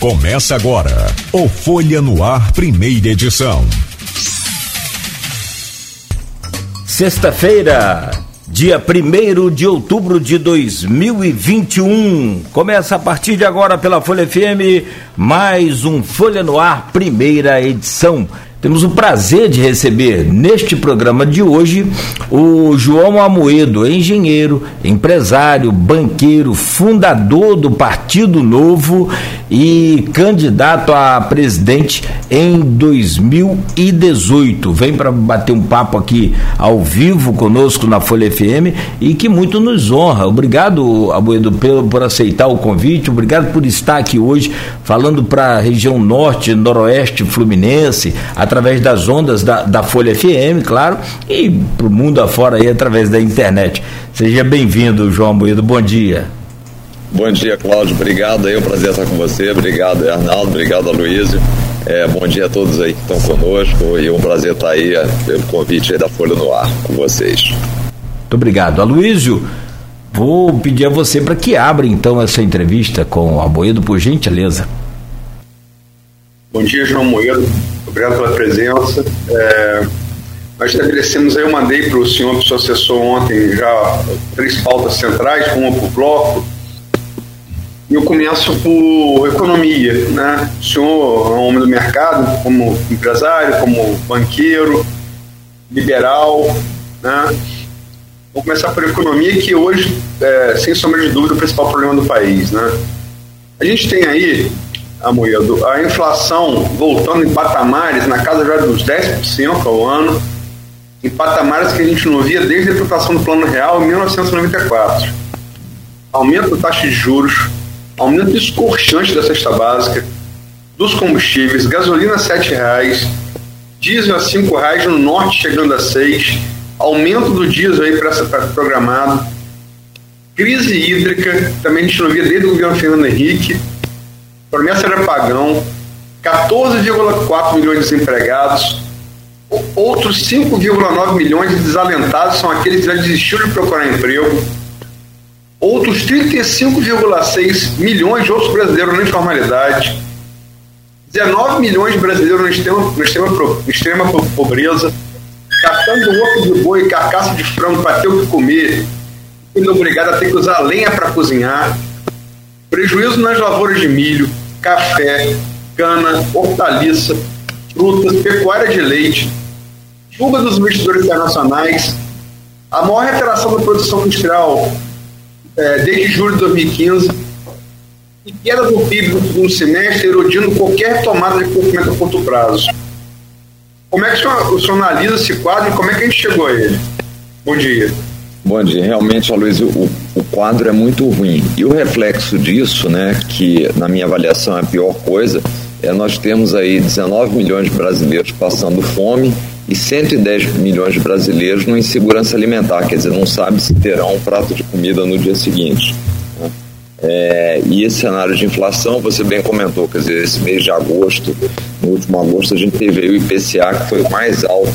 Começa agora o Folha no Ar, primeira edição. Sexta-feira, dia 1 de outubro de 2021. Começa a partir de agora pela Folha FM, mais um Folha no Ar, primeira edição. Temos o prazer de receber neste programa de hoje o João Amoedo, engenheiro, empresário, banqueiro, fundador do Partido Novo e candidato a presidente em 2018. Vem para bater um papo aqui ao vivo conosco na Folha FM e que muito nos honra. Obrigado, Amoedo, por, por aceitar o convite, obrigado por estar aqui hoje falando para a região norte, noroeste fluminense, através das ondas da, da Folha FM, claro, e para o mundo afora aí através da internet. Seja bem-vindo, João Moedo, bom dia. Bom dia, Cláudio, obrigado, é um prazer estar com você, obrigado, Arnaldo, obrigado, Aloysio. É, bom dia a todos aí que estão conosco e é um prazer estar aí é, pelo convite aí da Folha no Ar com vocês. Muito obrigado. Aloysio, vou pedir a você para que abra então essa entrevista com o Moedo, por gentileza. Bom dia, João Moedo obrigado pela presença. É, nós estabelecemos aí, eu mandei para o senhor, para o seu assessor ontem, já três pautas centrais, uma por bloco. E eu começo por economia, né? O senhor é um homem do mercado, como empresário, como banqueiro, liberal, né? Vou começar por economia, que hoje, é, sem sombra de dúvida, é o principal problema do país, né? A gente tem aí Amoedo, a inflação voltando em patamares na casa já dos 10% ao ano, em patamares que a gente não via desde a implantação do Plano Real em 1994. Aumento da taxa de juros, aumento escorchante da cesta básica, dos combustíveis, gasolina a R$ reais, diesel a R$ reais no norte chegando a seis, aumento do diesel aí para programado, crise hídrica, também a gente não via desde o governo Fernando Henrique, promessa de apagão, 14,4 milhões de desempregados, outros 5,9 milhões de desalentados são aqueles que já desistiram de procurar emprego, outros 35,6 milhões de outros brasileiros na informalidade, 19 milhões de brasileiros no extrema, no extrema, extrema pobreza, catando osso de boi e carcaça de frango para ter o que comer, sendo obrigado a ter que usar lenha para cozinhar, prejuízo nas lavouras de milho, café, cana, hortaliça, frutas, pecuária de leite, fuga dos investidores internacionais, a maior retração da produção industrial é, desde julho de 2015 e queda do PIB no segundo semestre, erodindo qualquer tomada de crescimento a curto prazo. Como é que o senhor, o senhor analisa esse quadro e como é que a gente chegou a ele? Bom dia. Bom dia. Realmente, Luiz, o, o quadro é muito ruim. E o reflexo disso, né, que na minha avaliação é a pior coisa, é nós temos aí 19 milhões de brasileiros passando fome e 110 milhões de brasileiros no insegurança alimentar, quer dizer, não sabe se terão um prato de comida no dia seguinte. Né? É, e esse cenário de inflação, você bem comentou, quer dizer, esse mês de agosto, no último agosto, a gente teve o IPCA que foi o mais alto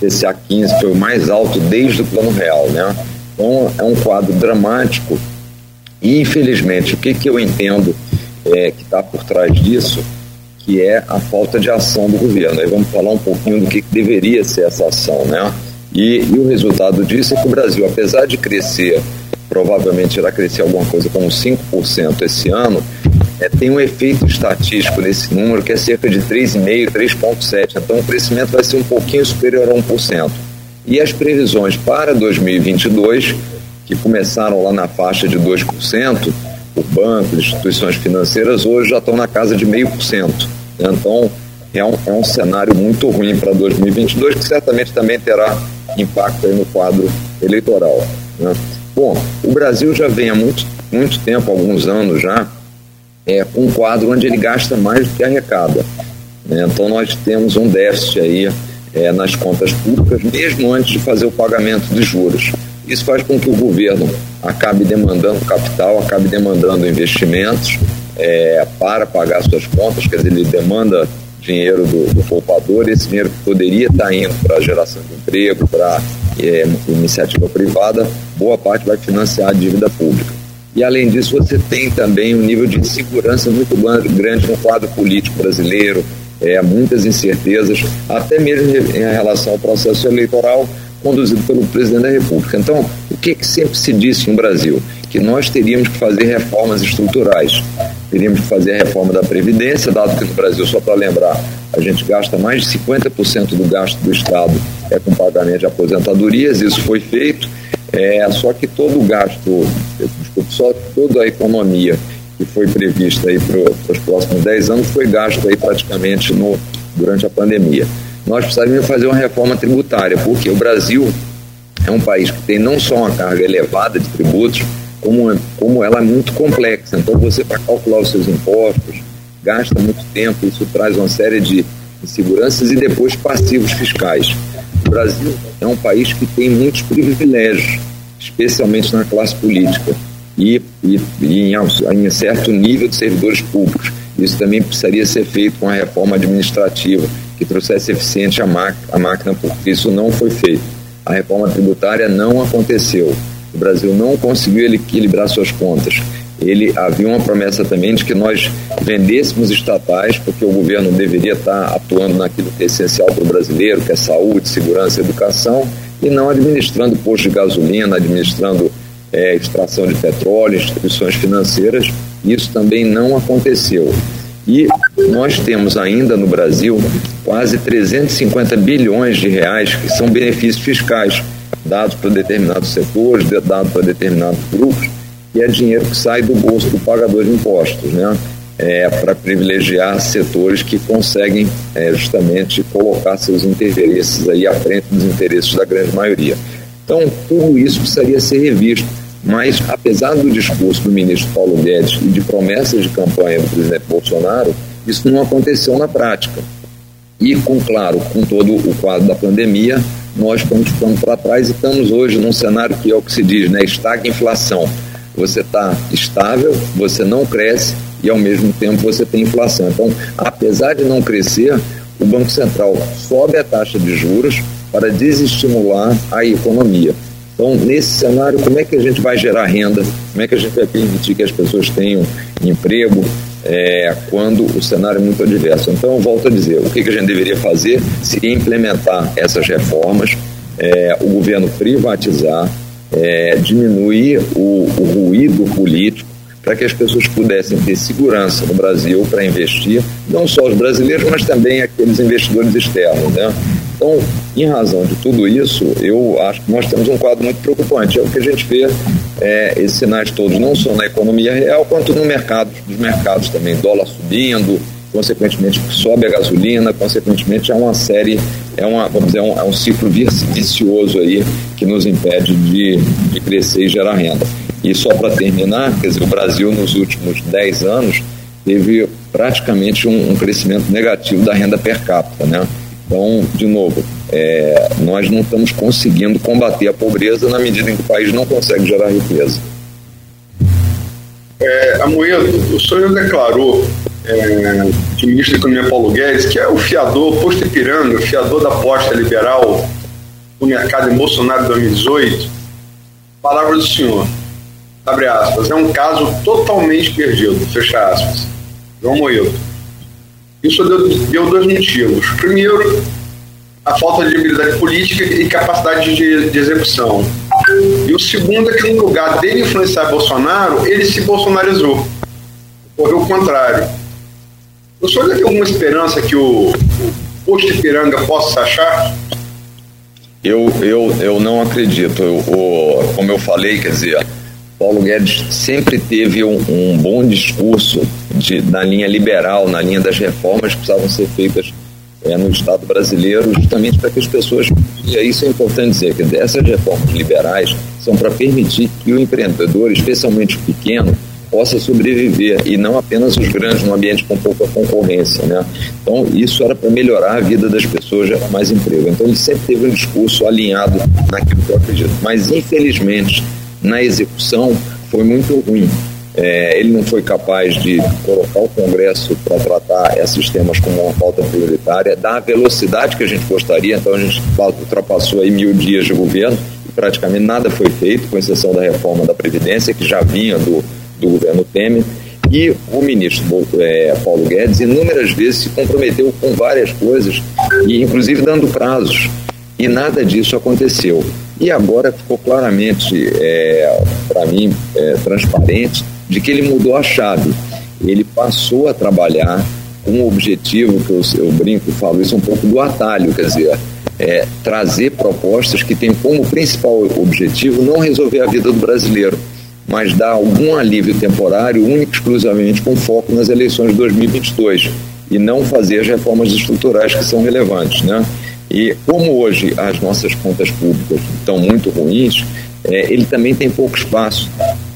IPCA 15 foi o mais alto desde o Plano Real, né? Então é um quadro dramático e infelizmente o que, que eu entendo é, que está por trás disso, que é a falta de ação do governo. Aí vamos falar um pouquinho do que, que deveria ser essa ação, né? E, e, o resultado disso é que o Brasil, apesar de crescer, provavelmente irá crescer alguma coisa como 5% esse ano, é, tem um efeito estatístico nesse número que é cerca de 3,5%, 3,7%. Então o crescimento vai ser um pouquinho superior a 1%. E as previsões para 2022, que começaram lá na faixa de 2%, por bancos, instituições financeiras, hoje já estão na casa de 0,5%. Então é um, é um cenário muito ruim para 2022, que certamente também terá impacto no quadro eleitoral. Né? Bom, o Brasil já vem há muito, muito tempo, alguns anos já, é, um quadro onde ele gasta mais do que arrecada. Né? Então nós temos um déficit aí é, nas contas públicas, mesmo antes de fazer o pagamento de juros. Isso faz com que o governo acabe demandando capital, acabe demandando investimentos é, para pagar suas contas, quer dizer, ele demanda dinheiro do, do poupador, esse dinheiro poderia estar indo para a geração de emprego, para é, iniciativa privada, boa parte vai financiar a dívida pública. E além disso, você tem também um nível de insegurança muito grande no quadro político brasileiro, é, muitas incertezas, até mesmo em relação ao processo eleitoral conduzido pelo presidente da República. Então, o que, que sempre se disse no Brasil? Que nós teríamos que fazer reformas estruturais. Teríamos que fazer a reforma da Previdência, dado que no Brasil, só para lembrar, a gente gasta mais de 50% do gasto do Estado é com pagamento de aposentadorias, isso foi feito, é, só que todo o gasto, só toda a economia que foi prevista aí para os próximos 10 anos foi gasto aí praticamente no, durante a pandemia. Nós precisaríamos fazer uma reforma tributária, porque o Brasil é um país que tem não só uma carga elevada de tributos, como, como ela é muito complexa. Então, você, para calcular os seus impostos, gasta muito tempo, isso traz uma série de inseguranças e depois passivos fiscais. O Brasil é um país que tem muitos privilégios, especialmente na classe política e, e, e em, em certo nível de servidores públicos. Isso também precisaria ser feito com a reforma administrativa, que trouxesse eficiente a, a máquina, porque isso não foi feito. A reforma tributária não aconteceu. O Brasil não conseguiu equilibrar suas contas. Ele havia uma promessa também de que nós vendêssemos estatais, porque o governo deveria estar atuando naquilo que é essencial para o brasileiro, que é saúde, segurança, educação, e não administrando postos de gasolina, administrando é, extração de petróleo, instituições financeiras. Isso também não aconteceu. E nós temos ainda no Brasil quase 350 bilhões de reais que são benefícios fiscais dados para determinados setores, dados para determinados grupos, e é dinheiro que sai do bolso do pagador de impostos, né? É, para privilegiar setores que conseguem é, justamente colocar seus interesses aí à frente dos interesses da grande maioria. Então, tudo isso precisaria ser revisto. Mas, apesar do discurso do ministro Paulo Guedes e de promessas de campanha do presidente Bolsonaro, isso não aconteceu na prática. E, com claro, com todo o quadro da pandemia, nós estamos ficando para trás e estamos hoje num cenário que é o que se diz, né? Estagna inflação. Você está estável, você não cresce e ao mesmo tempo você tem inflação. Então, apesar de não crescer, o Banco Central sobe a taxa de juros para desestimular a economia. Então, nesse cenário, como é que a gente vai gerar renda? Como é que a gente vai permitir que as pessoas tenham emprego é, quando o cenário é muito adverso? Então, eu volto a dizer: o que, que a gente deveria fazer seria implementar essas reformas, é, o governo privatizar, é, diminuir o, o ruído político para que as pessoas pudessem ter segurança no Brasil para investir, não só os brasileiros, mas também aqueles investidores externos. Né? Então, em razão de tudo isso, eu acho que nós temos um quadro muito preocupante. É o que a gente vê, é, esses sinais todos, não só na economia real, quanto no mercado, nos mercados também. Dólar subindo, consequentemente sobe a gasolina, consequentemente é uma série, é, uma, vamos dizer, é um, é um ciclo vicioso aí que nos impede de, de crescer e gerar renda. E só para terminar, quer dizer, o Brasil nos últimos 10 anos teve praticamente um, um crescimento negativo da renda per capita, né? Então, de novo, é, nós não estamos conseguindo combater a pobreza na medida em que o país não consegue gerar riqueza. É, Amoedo, o senhor declarou é, que o ministro da Economia Paulo Guedes, que é o fiador, posto Ipiranga, fiador da aposta liberal no mercado em Bolsonaro de 2018, palavras do senhor, abre aspas, é um caso totalmente perdido, fecha aspas. João Moedo. Isso deu, deu dois motivos. Primeiro, a falta de habilidade política e capacidade de, de, execução. E o segundo é que, no lugar dele influenciar Bolsonaro, ele se bolsonarizou. Ocorreu o contrário. O senhor tem alguma esperança que o, o posto de Piranga possa achar? Eu, eu, eu não acredito. Eu, o, como eu falei, quer dizer, Paulo Guedes sempre teve um, um bom discurso de, na linha liberal, na linha das reformas que precisavam ser feitas é, no Estado brasileiro, justamente para que as pessoas, e isso é importante dizer, que essas reformas liberais são para permitir que o empreendedor, especialmente o pequeno, possa sobreviver e não apenas os grandes num ambiente com pouca concorrência, né? Então isso era para melhorar a vida das pessoas, gerar mais emprego. Então ele sempre teve um discurso alinhado naquilo que eu acredito. Mas infelizmente na execução foi muito ruim. É, ele não foi capaz de colocar o Congresso para tratar esses temas como uma pauta prioritária, da velocidade que a gente gostaria, então a gente ultrapassou aí mil dias de governo, praticamente nada foi feito, com exceção da reforma da Previdência, que já vinha do, do governo Temer. E o ministro é, Paulo Guedes inúmeras vezes se comprometeu com várias coisas, e inclusive dando prazos, e nada disso aconteceu. E agora ficou claramente, é, para mim, é, transparente, de que ele mudou a chave. Ele passou a trabalhar com um objetivo, que eu, eu brinco, falo isso um pouco do atalho, quer dizer, é, trazer propostas que têm como principal objetivo não resolver a vida do brasileiro, mas dar algum alívio temporário, único exclusivamente com foco nas eleições de 2022 e não fazer as reformas estruturais que são relevantes, né? E como hoje as nossas contas públicas estão muito ruins, é, ele também tem pouco espaço.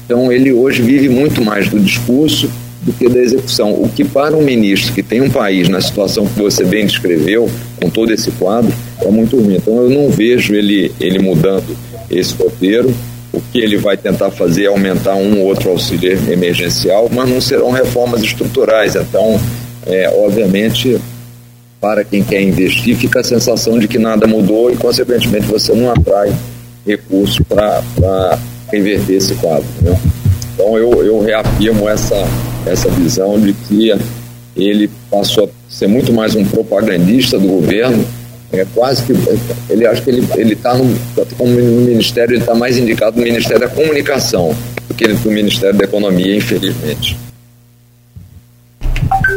Então ele hoje vive muito mais do discurso do que da execução. O que para um ministro que tem um país na situação que você bem descreveu, com todo esse quadro, é muito ruim. Então eu não vejo ele, ele mudando esse roteiro. O que ele vai tentar fazer é aumentar um ou outro auxílio emergencial, mas não serão reformas estruturais. Então, é, obviamente, para quem quer investir, fica a sensação de que nada mudou e, consequentemente, você não atrai recursos para reverter esse quadro. Né? Então, eu, eu reafirmo essa, essa visão de que ele passou a ser muito mais um propagandista do governo. É quase que ele acho que ele ele está como no ministério ele está mais indicado no Ministério da Comunicação do que no Ministério da Economia, infelizmente.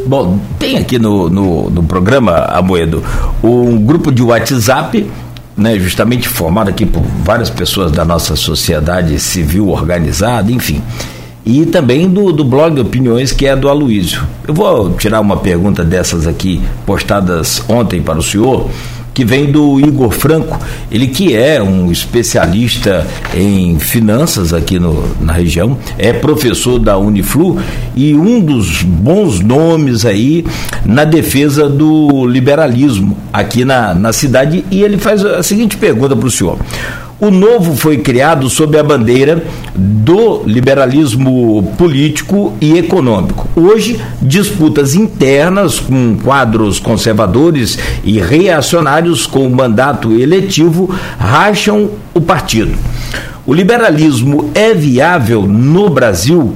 Bom, tem aqui no, no, no programa, Amoedo, um grupo de WhatsApp né, justamente formado aqui por várias pessoas da nossa sociedade civil organizada, enfim e também do, do blog Opiniões, que é do Aloísio. Eu vou tirar uma pergunta dessas aqui, postadas ontem para o senhor, que vem do Igor Franco, ele que é um especialista em finanças aqui no, na região, é professor da Uniflu e um dos bons nomes aí na defesa do liberalismo aqui na, na cidade. E ele faz a seguinte pergunta para o senhor. O novo foi criado sob a bandeira do liberalismo político e econômico. Hoje, disputas internas com quadros conservadores e reacionários com mandato eletivo racham o partido. O liberalismo é viável no Brasil?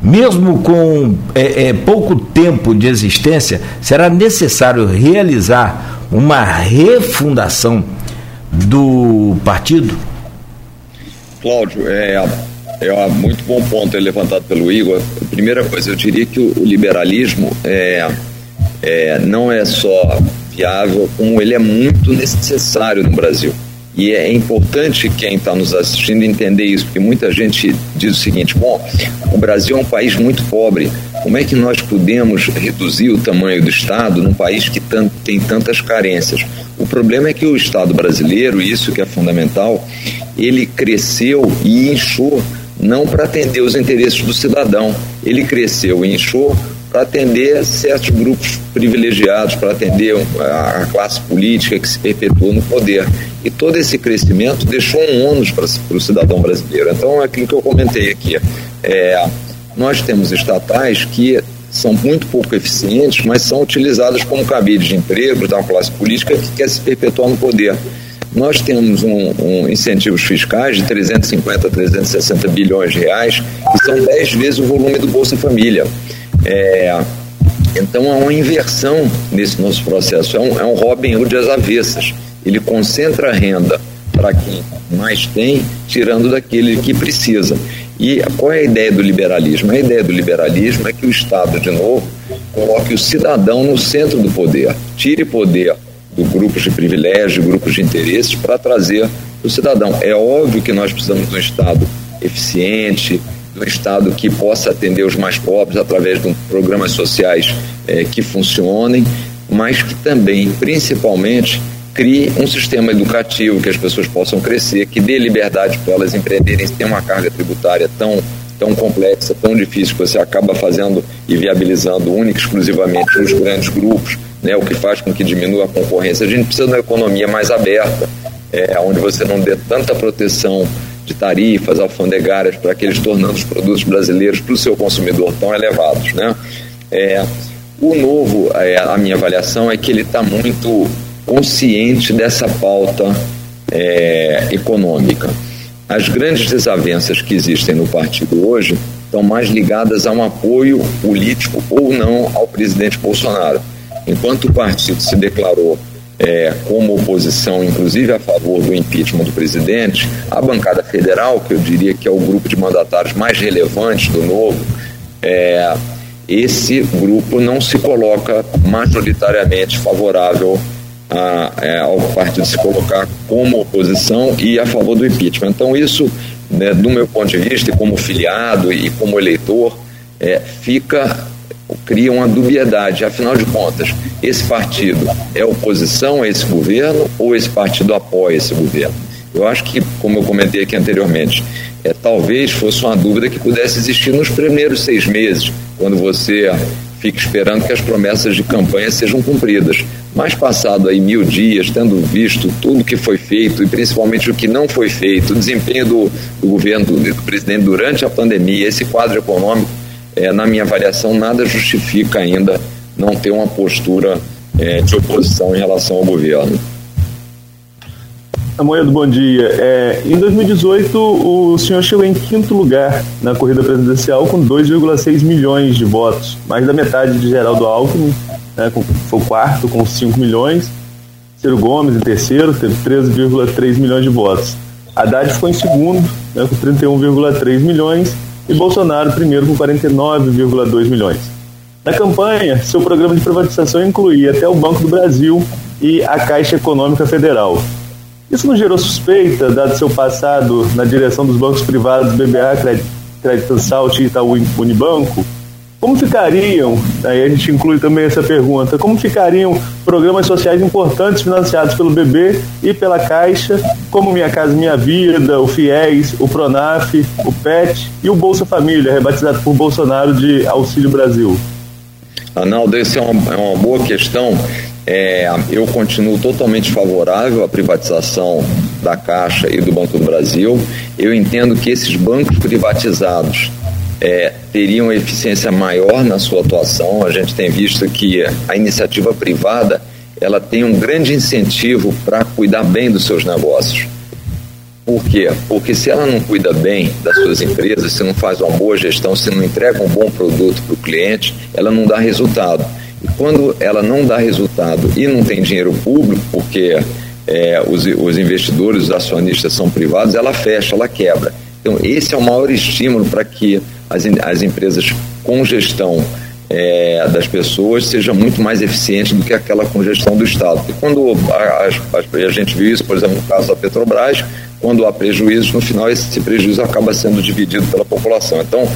Mesmo com é, é, pouco tempo de existência, será necessário realizar uma refundação do partido? Cláudio, é, é muito bom ponto levantado pelo Igor. Primeira coisa, eu diria que o liberalismo é, é, não é só viável, como ele é muito necessário no Brasil. E é importante quem está nos assistindo entender isso, porque muita gente diz o seguinte: bom, o Brasil é um país muito pobre. Como é que nós podemos reduzir o tamanho do Estado num país que tem tantas carências? O problema é que o Estado brasileiro, isso que é fundamental, ele cresceu e inchou não para atender os interesses do cidadão, ele cresceu e inchou para atender certos grupos privilegiados, para atender a classe política que se perpetua no poder. E todo esse crescimento deixou um ônus para, para o cidadão brasileiro. Então, é aquilo que eu comentei aqui. É, nós temos estatais que são muito pouco eficientes, mas são utilizadas como cabide de emprego da classe política que quer se perpetuar no poder. Nós temos um, um, incentivos fiscais de 350 a 360 bilhões de reais, que são 10 vezes o volume do Bolsa Família. É, então há uma inversão nesse nosso processo, é um, é um Robin Hood às avessas. Ele concentra a renda para quem mais tem, tirando daquele que precisa. E qual é a ideia do liberalismo? A ideia do liberalismo é que o Estado, de novo, coloque o cidadão no centro do poder, tire poder do grupos de privilégio, grupos de interesses, para trazer o cidadão. É óbvio que nós precisamos de um Estado eficiente, de um Estado que possa atender os mais pobres através de programas sociais é, que funcionem, mas que também, principalmente, crie um sistema educativo que as pessoas possam crescer, que dê liberdade para elas empreenderem sem uma carga tributária tão tão complexa, tão difícil que você acaba fazendo e viabilizando única e exclusivamente nos grandes grupos, né, o que faz com que diminua a concorrência. A gente precisa de uma economia mais aberta, é, onde você não dê tanta proteção de tarifas alfandegárias para aqueles tornando os produtos brasileiros para o seu consumidor tão elevados. Né? É, o novo, é, a minha avaliação é que ele está muito consciente dessa pauta é, econômica. As grandes desavenças que existem no partido hoje estão mais ligadas a um apoio político ou não ao presidente Bolsonaro. Enquanto o partido se declarou é, como oposição, inclusive a favor do impeachment do presidente, a bancada federal, que eu diria que é o grupo de mandatários mais relevante do novo, é, esse grupo não se coloca majoritariamente favorável a, é, ao partido se colocar como oposição e a favor do impeachment. Então, isso, né, do meu ponto de vista, como filiado e como eleitor, é, fica cria uma dubiedade. Afinal de contas, esse partido é oposição a esse governo ou esse partido apoia esse governo? Eu acho que, como eu comentei aqui anteriormente, é, talvez fosse uma dúvida que pudesse existir nos primeiros seis meses, quando você fica esperando que as promessas de campanha sejam cumpridas. Mas passado aí mil dias, tendo visto tudo que foi feito e principalmente o que não foi feito, o desempenho do, do governo, do, do presidente durante a pandemia, esse quadro econômico, é, na minha avaliação, nada justifica ainda não ter uma postura é, de oposição em relação ao governo. Amoedo, bom dia. É, em 2018, o senhor chegou em quinto lugar na corrida presidencial com 2,6 milhões de votos, mais da metade de Geraldo Alckmin, né, foi o quarto com 5 milhões. Ciro Gomes em terceiro, teve 13,3 milhões de votos. Haddad ficou em segundo, né, com 31,3 milhões, e Bolsonaro primeiro com 49,2 milhões. Na campanha, seu programa de privatização incluía até o Banco do Brasil e a Caixa Econômica Federal. Isso não gerou suspeita, dado seu passado na direção dos bancos privados BBA, Crédito Salt e Itaú Unibanco? Como ficariam, aí a gente inclui também essa pergunta, como ficariam programas sociais importantes financiados pelo BB e pela Caixa, como Minha Casa Minha Vida, o FIES, o PRONAF, o PET e o Bolsa Família, rebatizado por Bolsonaro de Auxílio Brasil? Arnaldo, essa é uma, é uma boa questão. É, eu continuo totalmente favorável à privatização da Caixa e do Banco do Brasil. Eu entendo que esses bancos privatizados é, teriam eficiência maior na sua atuação. A gente tem visto que a iniciativa privada ela tem um grande incentivo para cuidar bem dos seus negócios. Por quê? Porque se ela não cuida bem das suas empresas, se não faz uma boa gestão, se não entrega um bom produto para o cliente, ela não dá resultado. E quando ela não dá resultado e não tem dinheiro público, porque é, os, os investidores, os acionistas são privados, ela fecha, ela quebra. Então, esse é o maior estímulo para que as, as empresas com gestão é, das pessoas seja muito mais eficiente do que aquela com gestão do Estado. E quando a, a, a, gente viu isso, por exemplo, no caso da Petrobras, quando há prejuízos, no final esse prejuízo acaba sendo dividido pela população. Então,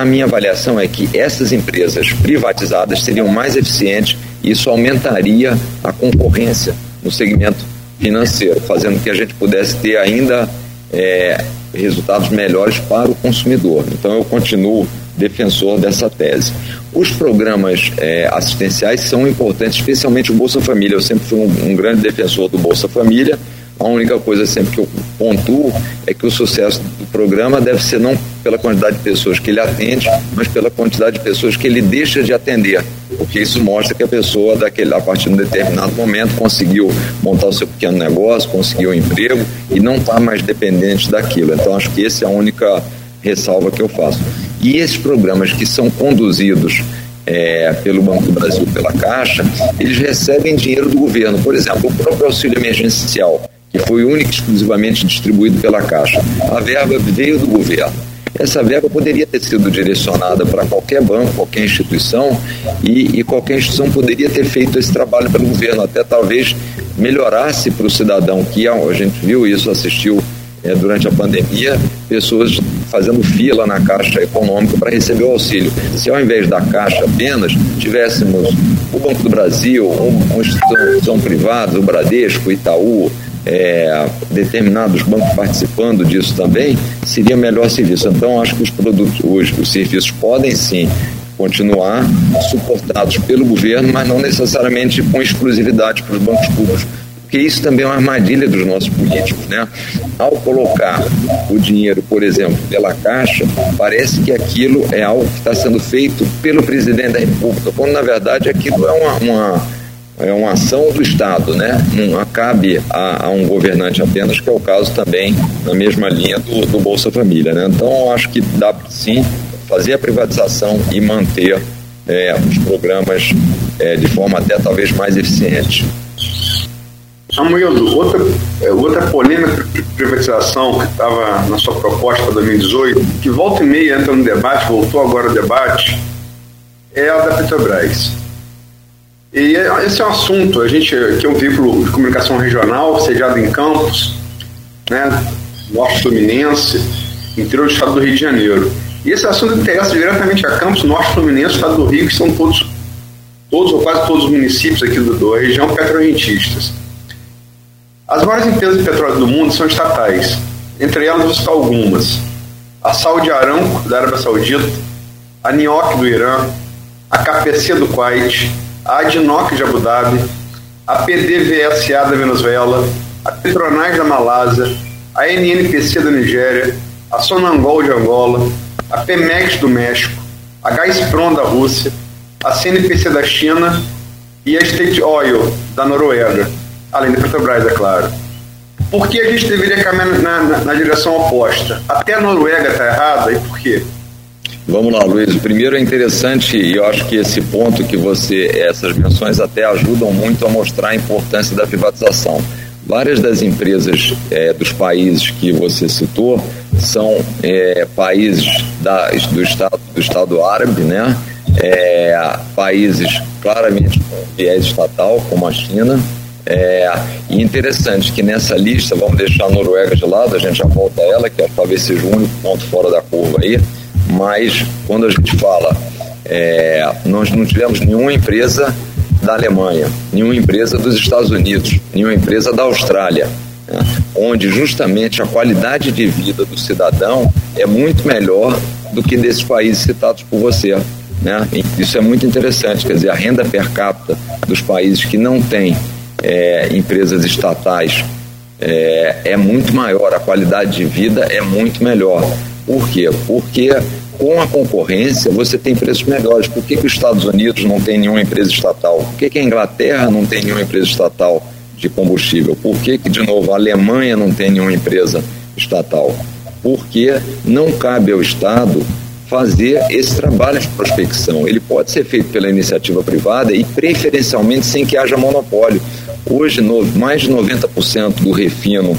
a minha avaliação é que essas empresas privatizadas seriam mais eficientes e isso aumentaria a concorrência no segmento financeiro, fazendo que a gente pudesse ter ainda é, resultados melhores para o consumidor. Então eu continuo defensor dessa tese. Os programas é, assistenciais são importantes, especialmente o Bolsa Família. Eu sempre fui um, um grande defensor do Bolsa Família a única coisa sempre que eu pontuo é que o sucesso do programa deve ser não pela quantidade de pessoas que ele atende, mas pela quantidade de pessoas que ele deixa de atender. Porque isso mostra que a pessoa, daquele, a partir de um determinado momento, conseguiu montar o seu pequeno negócio, conseguiu um emprego e não está mais dependente daquilo. Então, acho que essa é a única ressalva que eu faço. E esses programas que são conduzidos é, pelo Banco do Brasil, pela Caixa, eles recebem dinheiro do governo. Por exemplo, o próprio auxílio emergencial foi única e exclusivamente distribuído pela Caixa. A verba veio do governo. Essa verba poderia ter sido direcionada para qualquer banco, qualquer instituição, e, e, qualquer instituição poderia ter feito esse trabalho pelo governo, até talvez melhorasse para o cidadão, que a gente viu isso, assistiu é, durante a pandemia, pessoas fazendo fila na Caixa Econômica para receber o auxílio. Se ao invés da Caixa apenas tivéssemos o Banco do Brasil, uma instituição privada, o Bradesco, o Itaú, é, determinados bancos participando disso também, seria melhor serviço. Então, acho que os produtos, os, os serviços podem sim continuar suportados pelo governo, mas não necessariamente com exclusividade para os bancos públicos, porque isso também é uma armadilha dos nossos políticos, né? Ao colocar o dinheiro, por exemplo, pela Caixa, parece que aquilo é algo que está sendo feito pelo presidente da República, quando na verdade aquilo é uma, uma é uma ação do Estado, né? Não cabe a, a, um governante apenas, que é o caso também na mesma linha do, do Bolsa Família, né? Então, acho que dá sim fazer a privatização e manter é, os programas é, de forma até talvez mais eficiente. Samuel, outra, é, outra polêmica de privatização que estava na sua proposta para 2018, que volta e meia entra no debate, voltou agora ao debate, é a da Petrobras. E esse é um assunto, a gente, que é um veículo de comunicação regional, sediado em Campos, né, Norte Fluminense, interior do estado do Rio de Janeiro. E esse assunto interessa diretamente a Campos, Norte Fluminense, estado do Rio, que são todos, todos ou quase todos os municípios aqui do, da região petrorentistas. As maiores empresas de petróleo do mundo são estatais, entre elas algumas. A Saudi Aramco, da Arábia Saudita, a NIOC do Irã, a KPC do Kuwait, a Adnoc de Abu Dhabi, a PDVSA da Venezuela, a Petronas da Malásia, a NNPC da Nigéria, a Sonangol de Angola, a Pemex do México, a Gazprom da Rússia, a CNPC da China e a State Oil da Noruega, além da Petrobras, é claro. Por que a gente deveria caminhar na, na, na direção oposta? Até a Noruega está errada e por quê? Vamos lá, Luiz. Primeiro é interessante, e eu acho que esse ponto que você, essas menções até ajudam muito a mostrar a importância da privatização. Várias das empresas é, dos países que você citou são é, países da, do, estado, do Estado árabe, né? É, países claramente com viés estatal, como a China. É, e interessante que nessa lista, vamos deixar a Noruega de lado, a gente já volta a ela, que talvez seja o único ponto fora da curva aí mas quando a gente fala, é, nós não tivemos nenhuma empresa da Alemanha, nenhuma empresa dos Estados Unidos, nenhuma empresa da Austrália, né, onde justamente a qualidade de vida do cidadão é muito melhor do que desses países citados por você. Né? Isso é muito interessante, quer dizer, a renda per capita dos países que não têm é, empresas estatais é, é muito maior, a qualidade de vida é muito melhor. Por quê? Porque com a concorrência você tem preços melhores. Por que, que os Estados Unidos não tem nenhuma empresa estatal? Por que, que a Inglaterra não tem nenhuma empresa estatal de combustível? Por que, que, de novo, a Alemanha não tem nenhuma empresa estatal? Porque não cabe ao Estado fazer esse trabalho de prospecção. Ele pode ser feito pela iniciativa privada e preferencialmente sem que haja monopólio. Hoje, mais de 90% do refino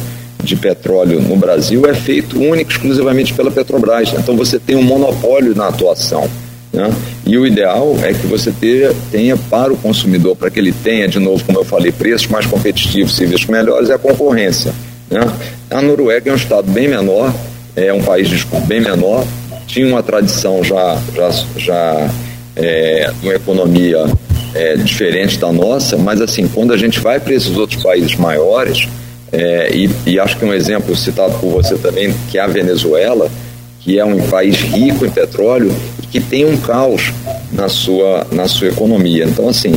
de petróleo no Brasil é feito único exclusivamente pela Petrobras. Então você tem um monopólio na atuação. Né? E o ideal é que você tenha, tenha para o consumidor, para que ele tenha, de novo, como eu falei, preços mais competitivos, serviços melhores, é a concorrência. Né? A Noruega é um estado bem menor, é um país bem menor, tinha uma tradição já, já, já é, uma economia é, diferente da nossa, mas assim, quando a gente vai para esses outros países maiores, é, e, e, acho que um exemplo citado por você também, que é a Venezuela, que é um país rico em petróleo e que tem um caos na sua, na sua economia. Então, assim,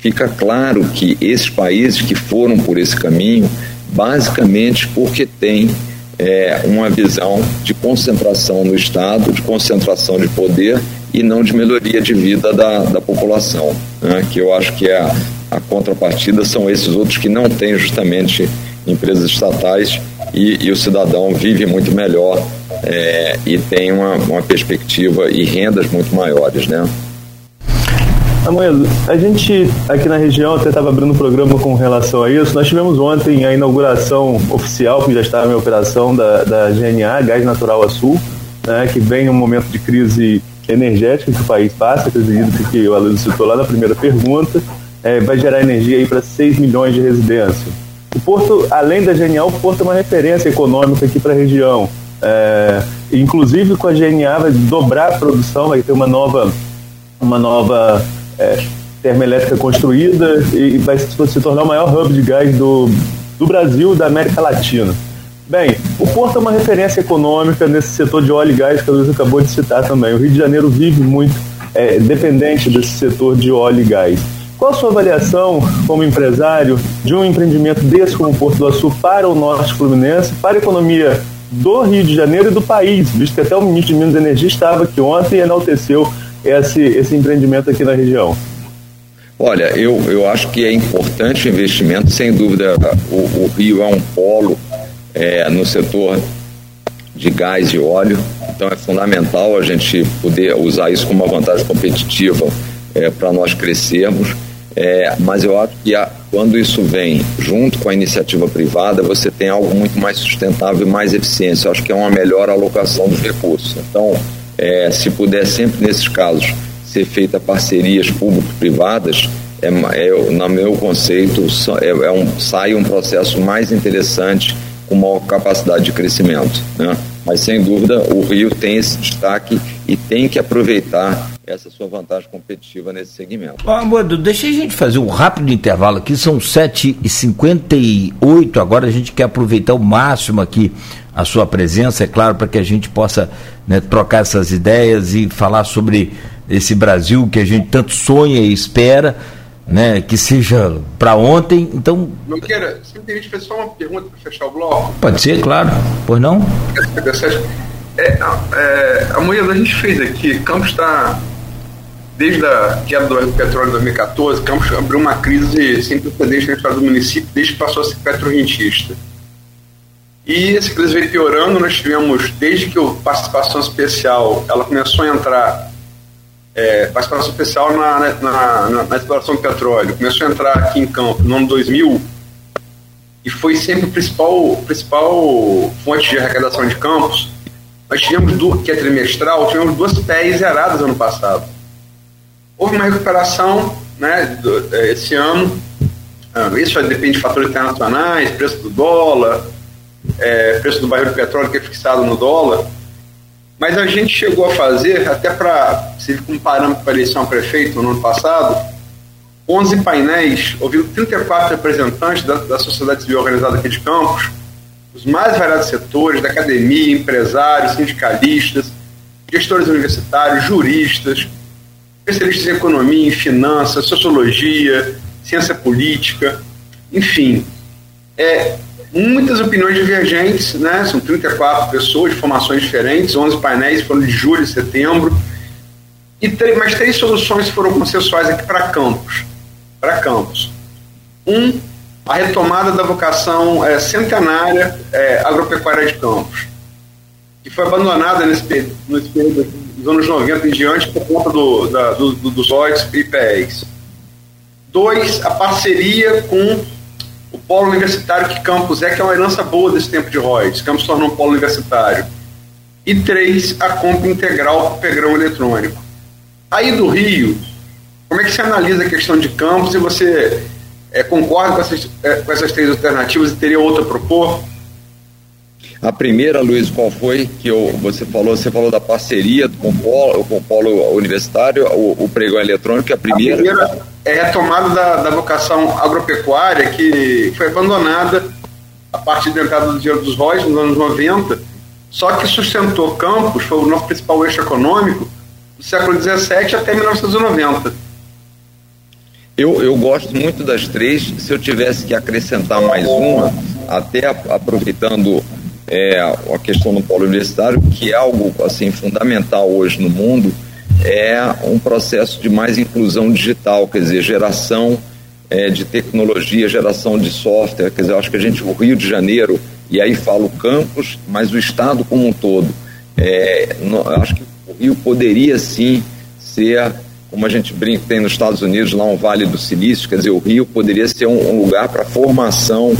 fica claro que esses países que foram por esse caminho, basicamente porque têm é, uma visão de concentração no Estado, de concentração de poder e não de melhoria de vida da, da população, né? que eu acho que é a, contrapartida são esses outros que não têm justamente empresas estatais e, e o cidadão vive muito melhor é, e tem uma, uma perspectiva e rendas muito maiores, né? Amoedo, a gente aqui na região até estava abrindo um programa com relação a isso. Nós tivemos ontem a inauguração oficial, que já estava em operação, da, da GNA, Gás Natural Açul, né, que vem um momento de crise energética que o país passa, crise que o Aloysio citou lá na primeira pergunta, é, vai gerar energia para 6 milhões de residências. O Porto, além da Genial, o Porto é uma referência econômica aqui para a região. É, inclusive com a GNA vai dobrar a produção, vai ter uma nova, uma nova é, termoelétrica construída e vai se tornar o maior hub de gás do, do Brasil e da América Latina. Bem, o Porto é uma referência econômica nesse setor de óleo e gás que a Luiz acabou de citar também. O Rio de Janeiro vive muito é, dependente desse setor de óleo e gás. Qual a sua avaliação como empresário de um empreendimento desse como o Porto do Açu para o Norte Fluminense, para a economia do Rio de Janeiro e do país, visto que até o ministro de Minas e Energia estava aqui ontem e enalteceu esse, esse empreendimento aqui na região? Olha, eu, eu acho que é importante o investimento, sem dúvida. O, o Rio é um polo é, no setor de gás e óleo, então é fundamental a gente poder usar isso como uma vantagem competitiva é, para nós crescermos. É, mas eu acho que a, quando isso vem junto com a iniciativa privada, você tem algo muito mais sustentável e mais eficiente. Eu acho que é uma melhor alocação dos recursos. Então, é, se puder sempre nesses casos ser feita parcerias público-privadas, é, é, no meu conceito, é, é, um, sai um processo mais interessante com maior capacidade de crescimento. Né? Mas, sem dúvida, o Rio tem esse destaque e tem que aproveitar essa sua vantagem competitiva nesse segmento. Ah, Modo, deixa a gente fazer um rápido intervalo aqui, são 7h58, agora a gente quer aproveitar o máximo aqui a sua presença, é claro, para que a gente possa né, trocar essas ideias e falar sobre esse Brasil que a gente tanto sonha e espera, né, que seja para ontem. Então. Não queira, se me gente fazer só uma pergunta para fechar o bloco. Pode ser, claro. Pois não? É, é, a gente fez aqui, Campos está desde a queda do petróleo em 2014, Campos abriu uma crise sem precedentes na história do município, desde que passou a ser petrorrentista. E essa crise veio piorando, nós tivemos, desde que a participação especial, ela começou a entrar, é, participação especial na, na, na, na, exploração do petróleo, começou a entrar aqui em Campos no ano 2000, e foi sempre a principal, principal fonte de arrecadação de Campos, nós tivemos, que é trimestral, tivemos duas PEs zeradas ano passado Houve uma recuperação né, do, é, esse ano, ah, isso depende de fatores internacionais, preço do dólar, é, preço do barril de petróleo que é fixado no dólar, mas a gente chegou a fazer, até para servir como parâmetro para eleição a prefeito no ano passado, 11 painéis, ouvindo 34 representantes da, da sociedade civil organizada aqui de Campos, os mais variados setores, da academia, empresários, sindicalistas, gestores universitários, juristas, especialistas em economia, em finanças, sociologia, ciência política, enfim. É, muitas opiniões divergentes, né? são 34 pessoas de formações diferentes, 11 painéis foram de julho e setembro, e mais três soluções foram consensuais aqui para campos. Para campos. Um, a retomada da vocação é, centenária é, agropecuária de campos, que foi abandonada nesse, nesse período dos anos 90 em diante por conta do, da, do, do, dos OITs e IPEs. Dois, a parceria com o polo universitário que Campos é, que é uma herança boa desse tempo de Reuters. Campos tornou um polo universitário. E três, a compra integral do Pegrão Eletrônico. Aí do Rio, como é que você analisa a questão de Campos e você é, concorda com essas, é, com essas três alternativas e teria outra a propor? A primeira, Luiz, qual foi que eu, você falou? Você falou da parceria com o polo, com o polo universitário, o, o pregão eletrônico, a primeira. A primeira é a tomada da, da vocação agropecuária que foi abandonada a partir da entrada do dinheiro dos ROIs nos anos 90, só que sustentou Campos, foi o nosso principal eixo econômico, do século XVII até 1990. Eu, eu gosto muito das três. Se eu tivesse que acrescentar mais uma, até aproveitando é, a questão do polo universitário, que é algo assim fundamental hoje no mundo, é um processo de mais inclusão digital, quer dizer, geração é, de tecnologia, geração de software, quer dizer, eu acho que a gente, o Rio de Janeiro, e aí falo campus, mas o Estado como um todo, é, acho que o Rio poderia sim ser, como a gente brinca, tem nos Estados Unidos lá um Vale do Silício, quer dizer, o Rio poderia ser um, um lugar para formação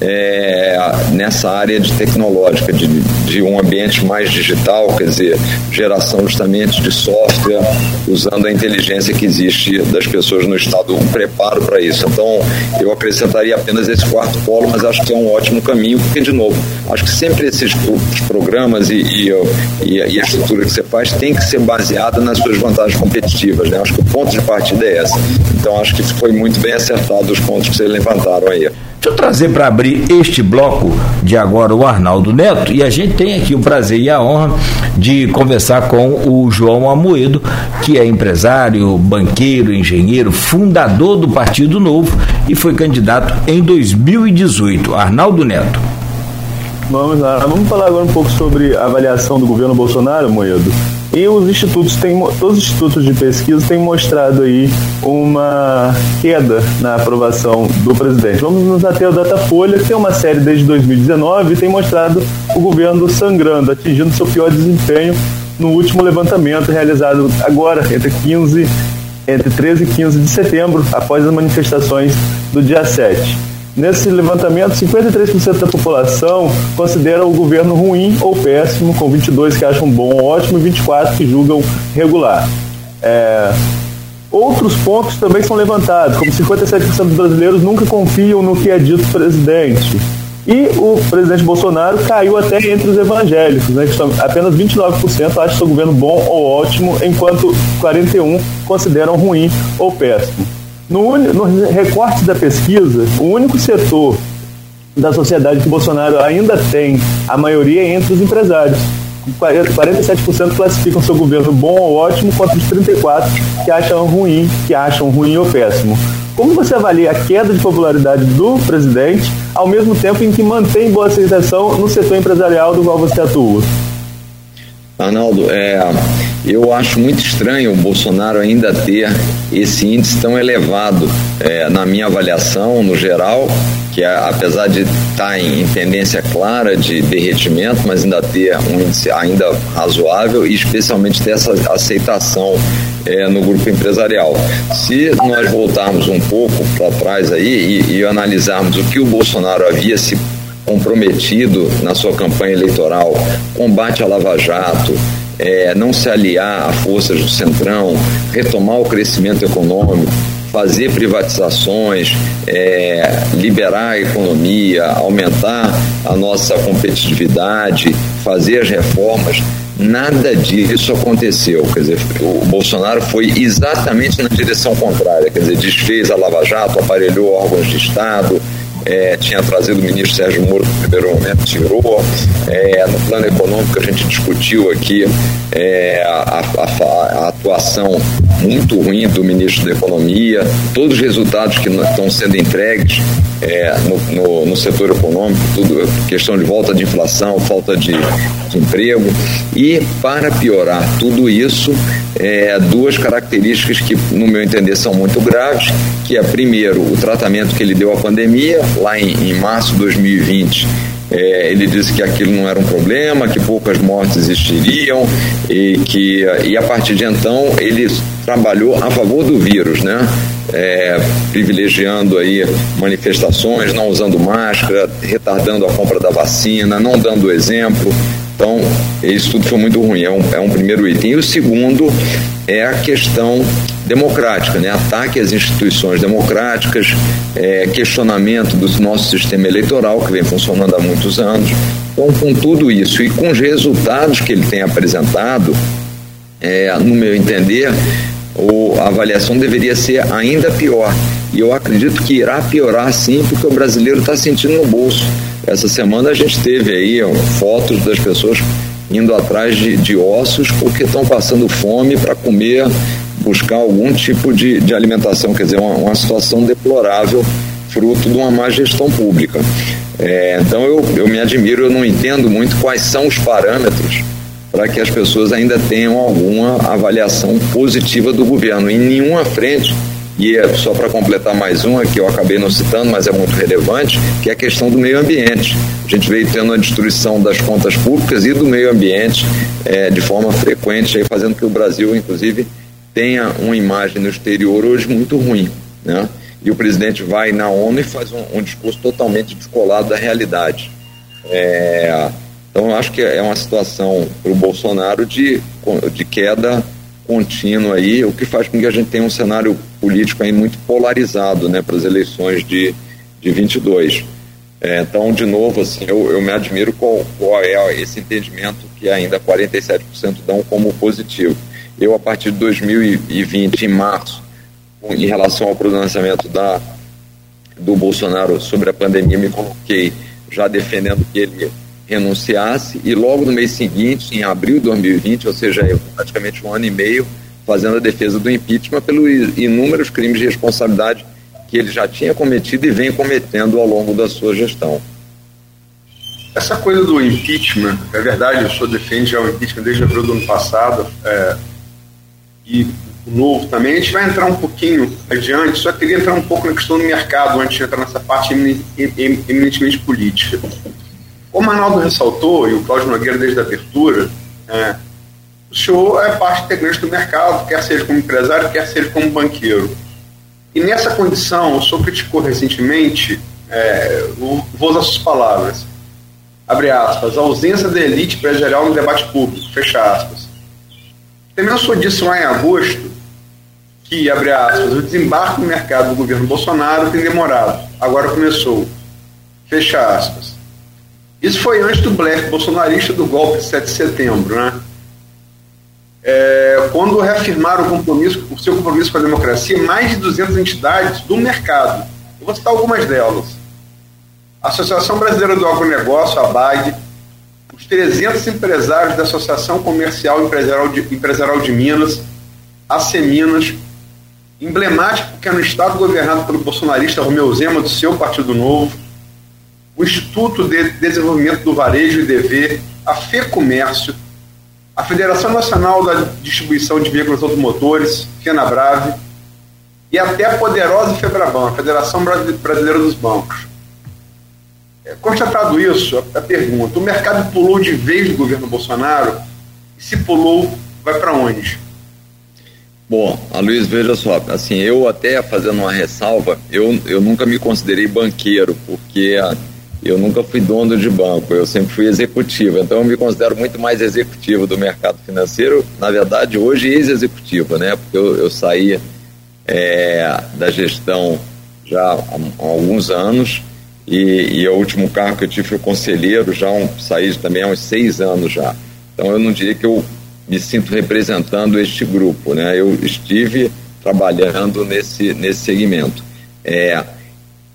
é, nessa área de tecnológica, de, de um ambiente mais digital, quer dizer, geração justamente de software, usando a inteligência que existe das pessoas no estado, um preparo para isso. Então, eu acrescentaria apenas esse quarto polo, mas acho que é um ótimo caminho, porque, de novo, acho que sempre esses programas e, e, e, a estrutura que você faz tem que ser baseada nas suas vantagens competitivas. Né? Acho que o ponto de partida é esse. Então, acho que foi muito bem acertado os pontos que vocês levantaram aí. Deixa eu trazer para abrir este bloco de agora o Arnaldo Neto e a gente tem aqui o prazer e a honra de conversar com o João Amoedo, que é empresário, banqueiro, engenheiro, fundador do Partido Novo e foi candidato em 2018. Arnaldo Neto. Vamos lá, vamos falar agora um pouco sobre a avaliação do governo Bolsonaro, Moedo. E os institutos têm, todos os institutos de pesquisa têm mostrado aí uma queda na aprovação do presidente. Vamos nos ater ao Datafolha, que tem uma série desde 2019 e tem mostrado o governo sangrando, atingindo seu pior desempenho no último levantamento realizado agora, entre 15 entre 13 e 15 de setembro, após as manifestações do dia 7. Nesse levantamento, 53% da população considera o governo ruim ou péssimo, com 22 que acham bom ou ótimo e 24 que julgam regular. É... Outros pontos também são levantados, como 57% dos brasileiros nunca confiam no que é dito presidente. E o presidente Bolsonaro caiu até entre os evangélicos, né, apenas 29% acham seu governo bom ou ótimo, enquanto 41% consideram ruim ou péssimo. No, no recorte da pesquisa, o único setor da sociedade que Bolsonaro ainda tem a maioria é entre os empresários. 47% classificam seu governo bom ou ótimo, contra os 34% que acham ruim, que acham ruim ou péssimo. Como você avalia a queda de popularidade do presidente, ao mesmo tempo em que mantém boa aceitação no setor empresarial do qual você atua? Arnaldo, é, eu acho muito estranho o Bolsonaro ainda ter esse índice tão elevado. É, na minha avaliação, no geral, que apesar de estar tá em, em, tendência clara de derretimento, mas ainda ter um índice ainda razoável e especialmente ter essa aceitação é, no grupo empresarial. Se nós voltarmos um pouco para trás aí e, e analisarmos o que o Bolsonaro havia se comprometido na sua campanha eleitoral, combate à Lava Jato, é, não se aliar a forças do Centrão, retomar o crescimento econômico, fazer privatizações, é, liberar a economia, aumentar a nossa competitividade, fazer as reformas. Nada disso aconteceu. Quer dizer, o Bolsonaro foi exatamente na direção contrária. Quer dizer, desfez a Lava Jato, aparelhou órgãos de Estado, é, tinha trazido o ministro Sérgio Moro no primeiro momento, tirou. É, no plano econômico a gente discutiu aqui é, a, a, a, atuação muito ruim do ministro da Economia, todos os resultados que estão sendo entregues é, no, no, no, setor econômico, tudo, questão de volta de inflação, falta de, de emprego. E, para piorar tudo isso, é, duas características que, no meu entender, são muito graves, que é, primeiro, o tratamento que ele deu à pandemia, lá em, em março de 2020, é, ele disse que aquilo não era um problema, que poucas mortes existiriam e que e a partir de então ele trabalhou a favor do vírus, né? É, privilegiando aí manifestações, não usando máscara, retardando a compra da vacina, não dando exemplo. Então, isso tudo foi muito ruim, é um, é um primeiro item. E o segundo é a questão democrática, né? ataque às instituições democráticas, é, questionamento do nosso sistema eleitoral, que vem funcionando há muitos anos. Então, com tudo isso e com os resultados que ele tem apresentado, é, no meu entender, o, a avaliação deveria ser ainda pior. E eu acredito que irá piorar sim, porque o brasileiro está sentindo no bolso. Essa semana a gente teve aí ó, fotos das pessoas indo atrás de, de ossos porque estão passando fome para comer buscar algum tipo de, de alimentação, quer dizer, uma, uma situação deplorável, fruto de uma má gestão pública. É, então eu, eu me admiro, eu não entendo muito quais são os parâmetros para que as pessoas ainda tenham alguma avaliação positiva do governo. Em nenhuma frente, e é só para completar mais uma que eu acabei não citando, mas é muito relevante, que é a questão do meio ambiente. A gente veio tendo a destruição das contas públicas e do meio ambiente é, de forma frequente, aí, fazendo que o Brasil, inclusive, tenha uma imagem no exterior hoje muito ruim, né? E o presidente vai na ONU e faz um, um discurso totalmente descolado da realidade. É, então, acho que é uma situação para o Bolsonaro de, de queda contínua aí, o que faz com que a gente tenha um cenário político aí muito polarizado, né, para as eleições de, de 22. É, então, de novo, assim, eu, eu me admiro qual, qual é esse entendimento que ainda 47% dão como positivo. Eu, a partir de 2020, em março, em relação ao pronunciamento da, do Bolsonaro sobre a pandemia, me coloquei já defendendo que ele renunciasse e logo no mês seguinte, em abril de 2020, ou seja, praticamente um ano e meio, fazendo a defesa do impeachment pelos inúmeros crimes de responsabilidade que ele já tinha cometido e vem cometendo ao longo da sua gestão. essa coisa do impeachment, é verdade, o senhor defende o impeachment desde abril do ano passado, é, e o novo também. A gente vai entrar um pouquinho adiante, só queria entrar um pouco na questão do mercado antes de entrar nessa parte eminentemente política. Como o Arnaldo ressaltou, e o Cláudio Nogueira desde a abertura, é, o senhor é parte integrante do mercado, quer seja como empresário, quer seja como banqueiro. E nessa condição, o senhor criticou recentemente, é, vou usar suas palavras, abre aspas, a ausência da elite empresarial no debate público, fecha aspas. Também o senhor disse lá em agosto que, abre aspas, o desembarque no mercado do governo Bolsonaro tem demorado, agora começou, fecha aspas. Isso foi antes do blefe bolsonarista do golpe de 7 de setembro, né? É, quando reafirmaram o, compromisso, o seu compromisso com a democracia, mais de 200 entidades do mercado. Eu vou citar algumas delas. A Associação Brasileira do Agronegócio, a BAG, os 300 empresários da Associação Comercial Empresarial de, Empresarial de Minas, a Seminas, emblemático que é no estado governado pelo bolsonarista Romeu Zema, do seu Partido Novo, o Instituto de Desenvolvimento do Varejo e DV, a FEComércio, a Federação Nacional da Distribuição de Veículos Automotores, FenaBrave, e até a poderosa FEBRABAN, a Federação Brasileira dos Bancos. É, constatado isso, a, pergunta: o mercado pulou de vez do governo Bolsonaro? E se pulou, vai para onde? Bom, a Luiz, veja só, assim, eu até fazendo uma ressalva, eu, eu nunca me considerei banqueiro, porque a, eu nunca fui dono de banco, eu sempre fui executivo, então eu me considero muito mais executivo do mercado financeiro, na verdade hoje ex-executivo, né, porque eu, eu saí é, da gestão já há, há alguns anos e, e, o último cargo que eu tive foi conselheiro, já um, saí também há uns seis anos já, então eu não diria que eu me sinto representando este grupo, né, eu estive trabalhando nesse, nesse segmento. É,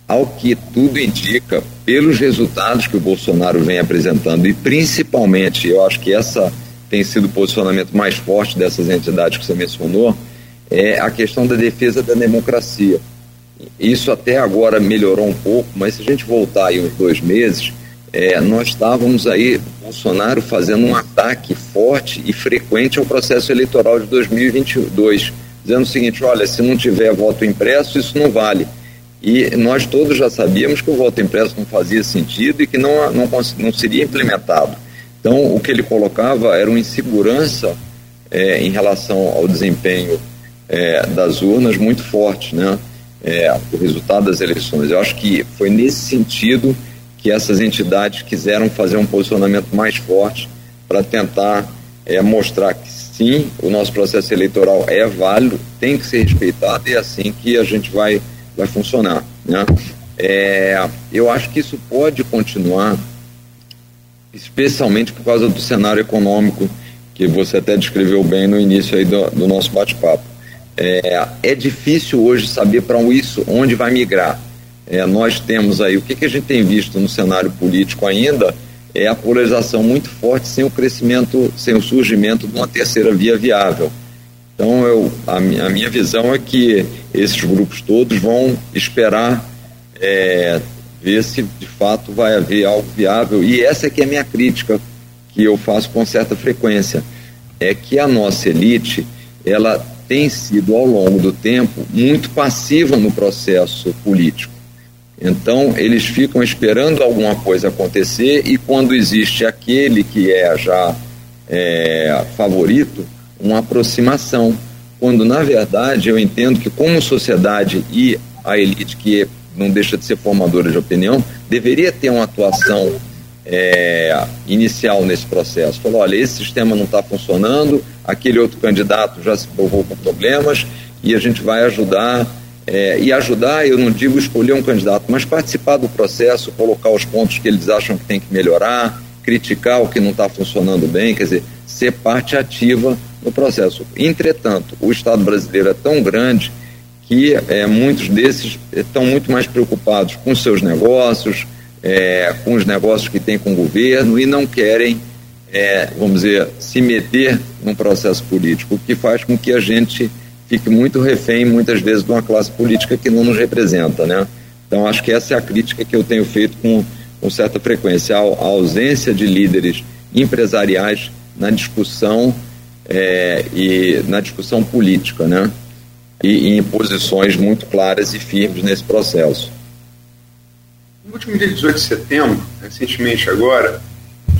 ao que tudo indica, pelos resultados que o Bolsonaro vem apresentando, e principalmente, eu acho que essa tem sido o posicionamento mais forte dessas entidades que você mencionou, é a questão da defesa da democracia. Isso até agora melhorou um pouco, mas se a gente voltar aí uns dois meses, é, nós estávamos aí, Bolsonaro fazendo um ataque forte e frequente ao processo eleitoral de 2022, dizendo o seguinte: olha, se não tiver voto impresso, isso não vale. E nós todos já sabíamos que o voto impresso não fazia sentido e que não, não, não seria implementado. Então, o que ele colocava era uma insegurança é, em relação ao desempenho é, das urnas muito forte, né? É, o resultado das eleições. Eu acho que foi nesse sentido que essas entidades quiseram fazer um posicionamento mais forte para tentar é, mostrar que sim, o nosso processo eleitoral é válido, tem que ser respeitado e é assim que a gente vai vai funcionar. Né? É, eu acho que isso pode continuar, especialmente por causa do cenário econômico que você até descreveu bem no início aí do, do nosso bate-papo. É, é, difícil hoje saber para isso onde vai migrar. É, nós temos aí, o que, que a gente tem visto no cenário político ainda é a polarização muito forte sem o crescimento, sem o surgimento de uma terceira via viável. Então, eu, a, a minha visão é que esses grupos todos vão esperar é, ver se de fato vai haver algo viável. E essa é que é a minha crítica, que eu faço com certa frequência, é que a nossa elite, ela tem sido ao longo do tempo muito passiva no processo político. Então, eles ficam esperando alguma coisa acontecer e quando existe aquele que é já é, favorito, uma aproximação, quando na verdade eu entendo que como sociedade e a elite que não deixa de ser formadora de opinião deveria ter uma atuação é, inicial nesse processo. Falou, olha, esse sistema não está funcionando, aquele outro candidato já se provou com problemas e a gente vai ajudar é, e ajudar, eu não digo escolher um candidato, mas participar do processo, colocar os pontos que eles acham que tem que melhorar, criticar o que não está funcionando bem, quer dizer, ser parte ativa no processo. Entretanto, o Estado brasileiro é tão grande que é, muitos desses estão muito mais preocupados com seus negócios, é, com os negócios que têm com o governo e não querem, é, vamos dizer, se meter num processo político, o que faz com que a gente fique muito refém, muitas vezes, de uma classe política que não nos representa, né? Então, acho que essa é a crítica que eu tenho feito com, com certa frequência, a, a ausência de líderes empresariais na discussão é, e na discussão política, né? E, em posições muito claras e firmes nesse processo. No último dia 18 de setembro, recentemente agora,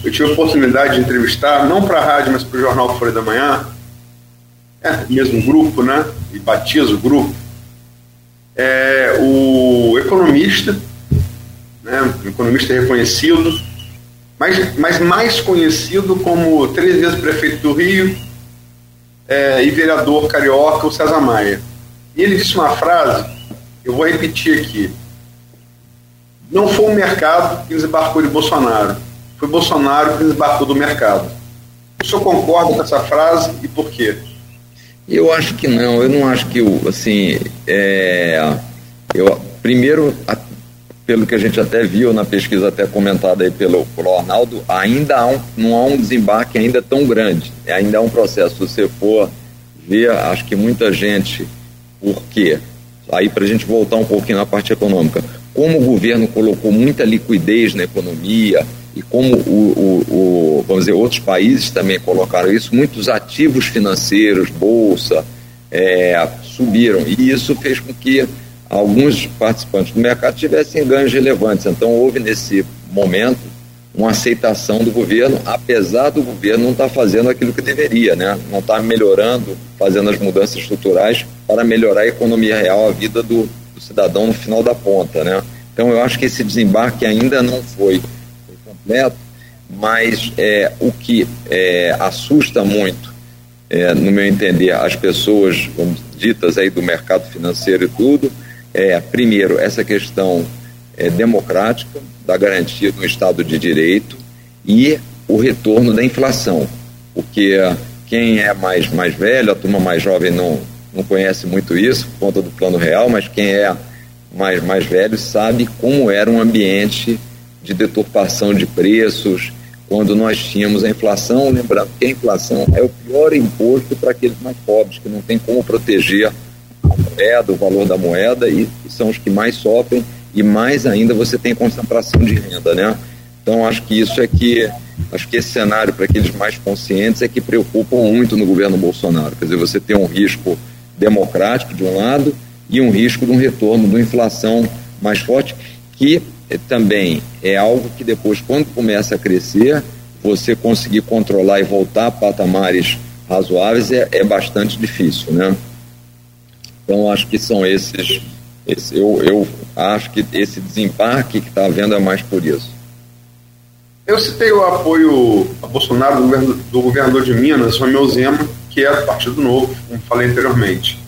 eu tive a oportunidade de entrevistar, não para a rádio, mas para o jornal Folha da Manhã, é, mesmo grupo, né? E batiza o grupo, é, o economista, né? Um economista reconhecido, mas, mas mais conhecido como três vezes prefeito do Rio é, e vereador carioca, o César Maia. E ele disse uma frase, eu vou repetir aqui. Não foi o mercado que desembarcou de Bolsonaro, foi Bolsonaro que desembarcou do mercado. O senhor concorda com essa frase e por quê? Eu acho que não, eu não acho que, assim, é, eu, primeiro, pelo que a gente até viu na pesquisa até comentada aí pelo, pelo Arnaldo, ainda há um, não há um desembarque ainda tão grande, ainda há um processo, se você for ver, acho que muita gente, por quê? Aí para a gente voltar um pouquinho na parte econômica, como o governo colocou muita liquidez na economia, e como o, o, o, vamos dizer, outros países também colocaram isso, muitos ativos financeiros, bolsa, é, subiram. E isso fez com que alguns participantes do mercado tivessem ganhos relevantes. Então, houve nesse momento uma aceitação do governo, apesar do governo não estar tá fazendo aquilo que deveria, né? não estar tá melhorando, fazendo as mudanças estruturais para melhorar a economia real, a vida do, do cidadão no final da ponta. Né? Então, eu acho que esse desembarque ainda não foi Neto, mas é, o que é, assusta muito, é, no meu entender, as pessoas ditas aí do mercado financeiro e tudo, é, primeiro, essa questão é, democrática, da garantia do Estado de Direito e o retorno da inflação, porque quem é mais, mais velho, a turma mais jovem não, não conhece muito isso por conta do plano real, mas quem é mais, mais velho sabe como era um ambiente de deturpação de preços, quando nós tínhamos a inflação, lembrando que a inflação é o pior imposto para aqueles mais pobres, que não tem como proteger moeda, o valor da moeda, e são os que mais sofrem, e mais ainda você tem concentração de renda, né? Então acho que isso é que acho que esse cenário para aqueles mais conscientes é que preocupa muito no governo Bolsonaro. Quer dizer, você tem um risco democrático de um lado e um risco de um retorno de uma inflação mais forte que é, também é algo que depois, quando começa a crescer, você conseguir controlar e voltar a patamares razoáveis é, é bastante difícil, né? Então, acho que são esses, esse, eu, eu acho que esse desembarque que está havendo é mais por isso. Eu citei o apoio a Bolsonaro do, governo, do governador de Minas, Romeu Zema, que é do Partido Novo, como falei anteriormente.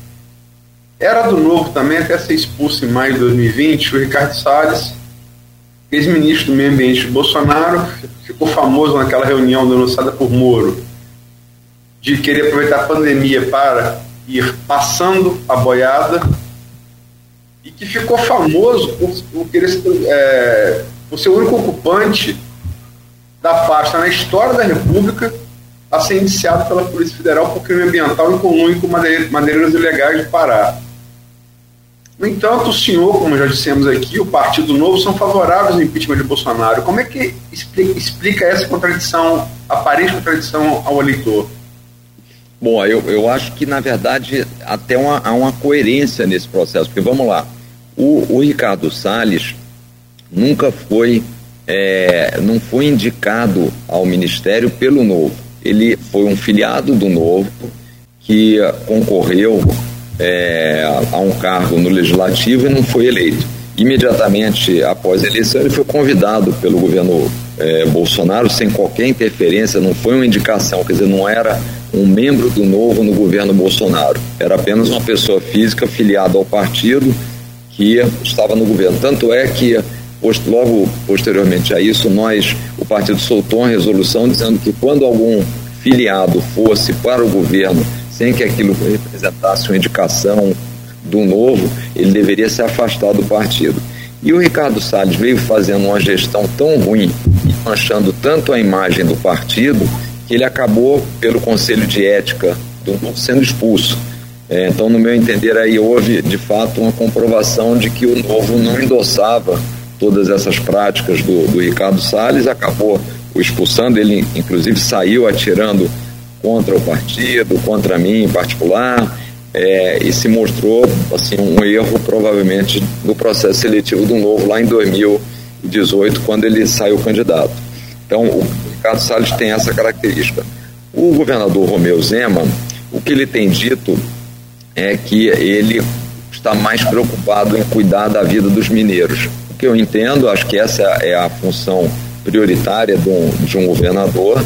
Era do Novo também, até ser expulso em maio de 2020, o Ricardo Salles, ex-ministro do Meio Ambiente de Bolsonaro, ficou famoso naquela reunião denunciada por Moro, de querer aproveitar a pandemia para ir passando a boiada, e que ficou famoso por, por querer é, por ser o único ocupante da pasta na história da República a ser indiciado pela Polícia Federal por crime ambiental em comum com madeireiros ilegais de Pará. No entanto, o senhor, como já dissemos aqui, o Partido Novo são favoráveis ao impeachment de Bolsonaro. Como é que explica, explica essa contradição, aparente contradição ao eleitor? Bom, eu, eu acho que, na verdade, até uma, há uma coerência nesse processo, porque vamos lá, o, o Ricardo Salles nunca foi, é, não foi indicado ao Ministério pelo Novo. Ele foi um filiado do Novo que concorreu é, a um cargo no legislativo e não foi eleito. Imediatamente após a eleição, ele foi convidado pelo governo é, Bolsonaro sem qualquer interferência, não foi uma indicação, quer dizer, não era um membro do novo no governo Bolsonaro, era apenas uma pessoa física filiada ao partido que estava no governo. Tanto é que logo posteriormente a isso, nós, o partido soltou uma resolução dizendo que quando algum filiado fosse para o governo sem que aquilo representasse uma indicação do novo, ele deveria se afastar do partido. E o Ricardo Salles veio fazendo uma gestão tão ruim e manchando tanto a imagem do partido que ele acabou, pelo Conselho de Ética do sendo expulso. É, então, no meu entender, aí houve de fato uma comprovação de que o Novo não endossava todas essas práticas do, do Ricardo Salles, acabou o expulsando, ele inclusive saiu atirando contra o partido, contra mim em particular, é, e se mostrou assim um erro provavelmente no processo seletivo do Novo lá em 2018, quando ele saiu candidato. Então, o Ricardo Salles tem essa característica. O governador Romeu Zema, o que ele tem dito é que ele está mais preocupado em cuidar da vida dos mineiros. O que eu entendo, acho que essa é a função prioritária de um, de um governador,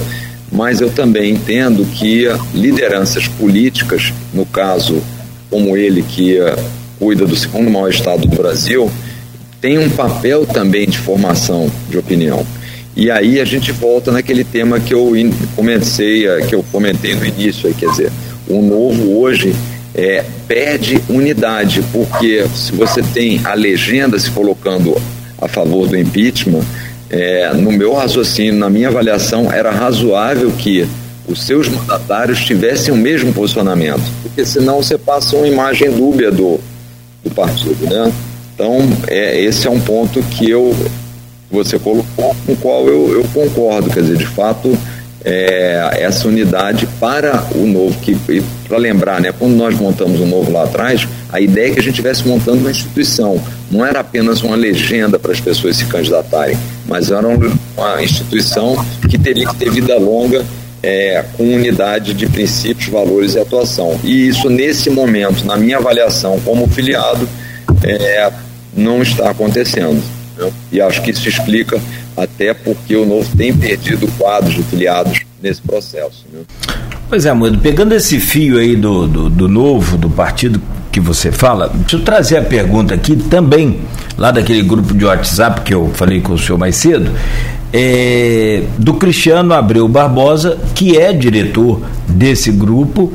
mas eu também entendo que lideranças políticas, no caso como ele que uh, cuida do segundo maior estado do Brasil, tem um papel também de formação de opinião. E aí a gente volta naquele tema que eu comecei, que eu comentei no início, quer dizer, o novo hoje é, pede unidade, porque se você tem a legenda se colocando a favor do impeachment, é, no meu raciocínio, na minha avaliação, era razoável que os seus mandatários tivessem o mesmo posicionamento, porque senão você passa uma imagem dúbia do, do partido, né? Então, é, esse é um ponto que eu você colocou, com o qual eu, eu concordo, quer dizer, de fato, é, essa unidade para o novo, que para lembrar, né, quando nós montamos o novo lá atrás, a ideia é que a gente estivesse montando uma instituição, não era apenas uma legenda para as pessoas se candidatarem, mas era uma instituição que teria que ter vida longa é, com unidade de princípios, valores e atuação. E isso, nesse momento, na minha avaliação como filiado, é, não está acontecendo. Né? E acho que isso explica até porque o Novo tem perdido quadros de filiados nesse processo. Né? Pois é, Moedo, pegando esse fio aí do, do, do, Novo, do partido que você fala, deixa eu trazer a pergunta aqui também, lá daquele grupo de WhatsApp que eu falei com o senhor mais cedo, é, do Cristiano Abreu Barbosa, que é diretor desse grupo,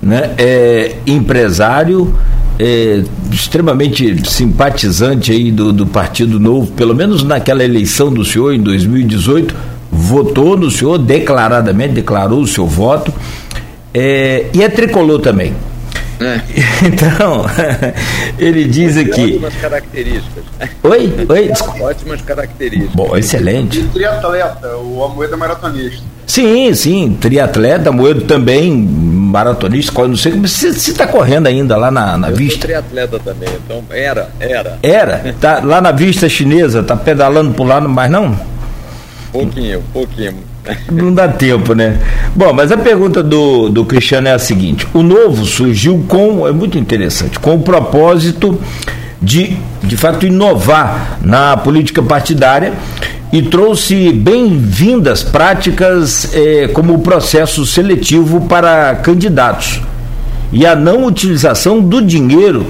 né, é empresário, é, extremamente simpatizante aí do, do Partido Novo, pelo menos naquela eleição do senhor em 2018, votou no senhor declaradamente, declarou o seu voto, é, e é tricolor também. É. Então, ele diz aqui. Ótimas características. Oi? Oi? Ótimas características. Bom, excelente. E triatleta, o Amoedo é maratonista. Sim, sim, triatleta, Moedo também, maratonista, não sei como. Você está correndo ainda lá na, na Eu vista? triatleta também, então era, era. Era? Tá lá na vista chinesa, tá pedalando por lá, mas não? Pouquinho, pouquinho. Não dá tempo, né? Bom, mas a pergunta do, do Cristiano é a seguinte: o novo surgiu com, é muito interessante, com o propósito de, de fato, inovar na política partidária e trouxe bem-vindas práticas eh, como o processo seletivo para candidatos e a não utilização do dinheiro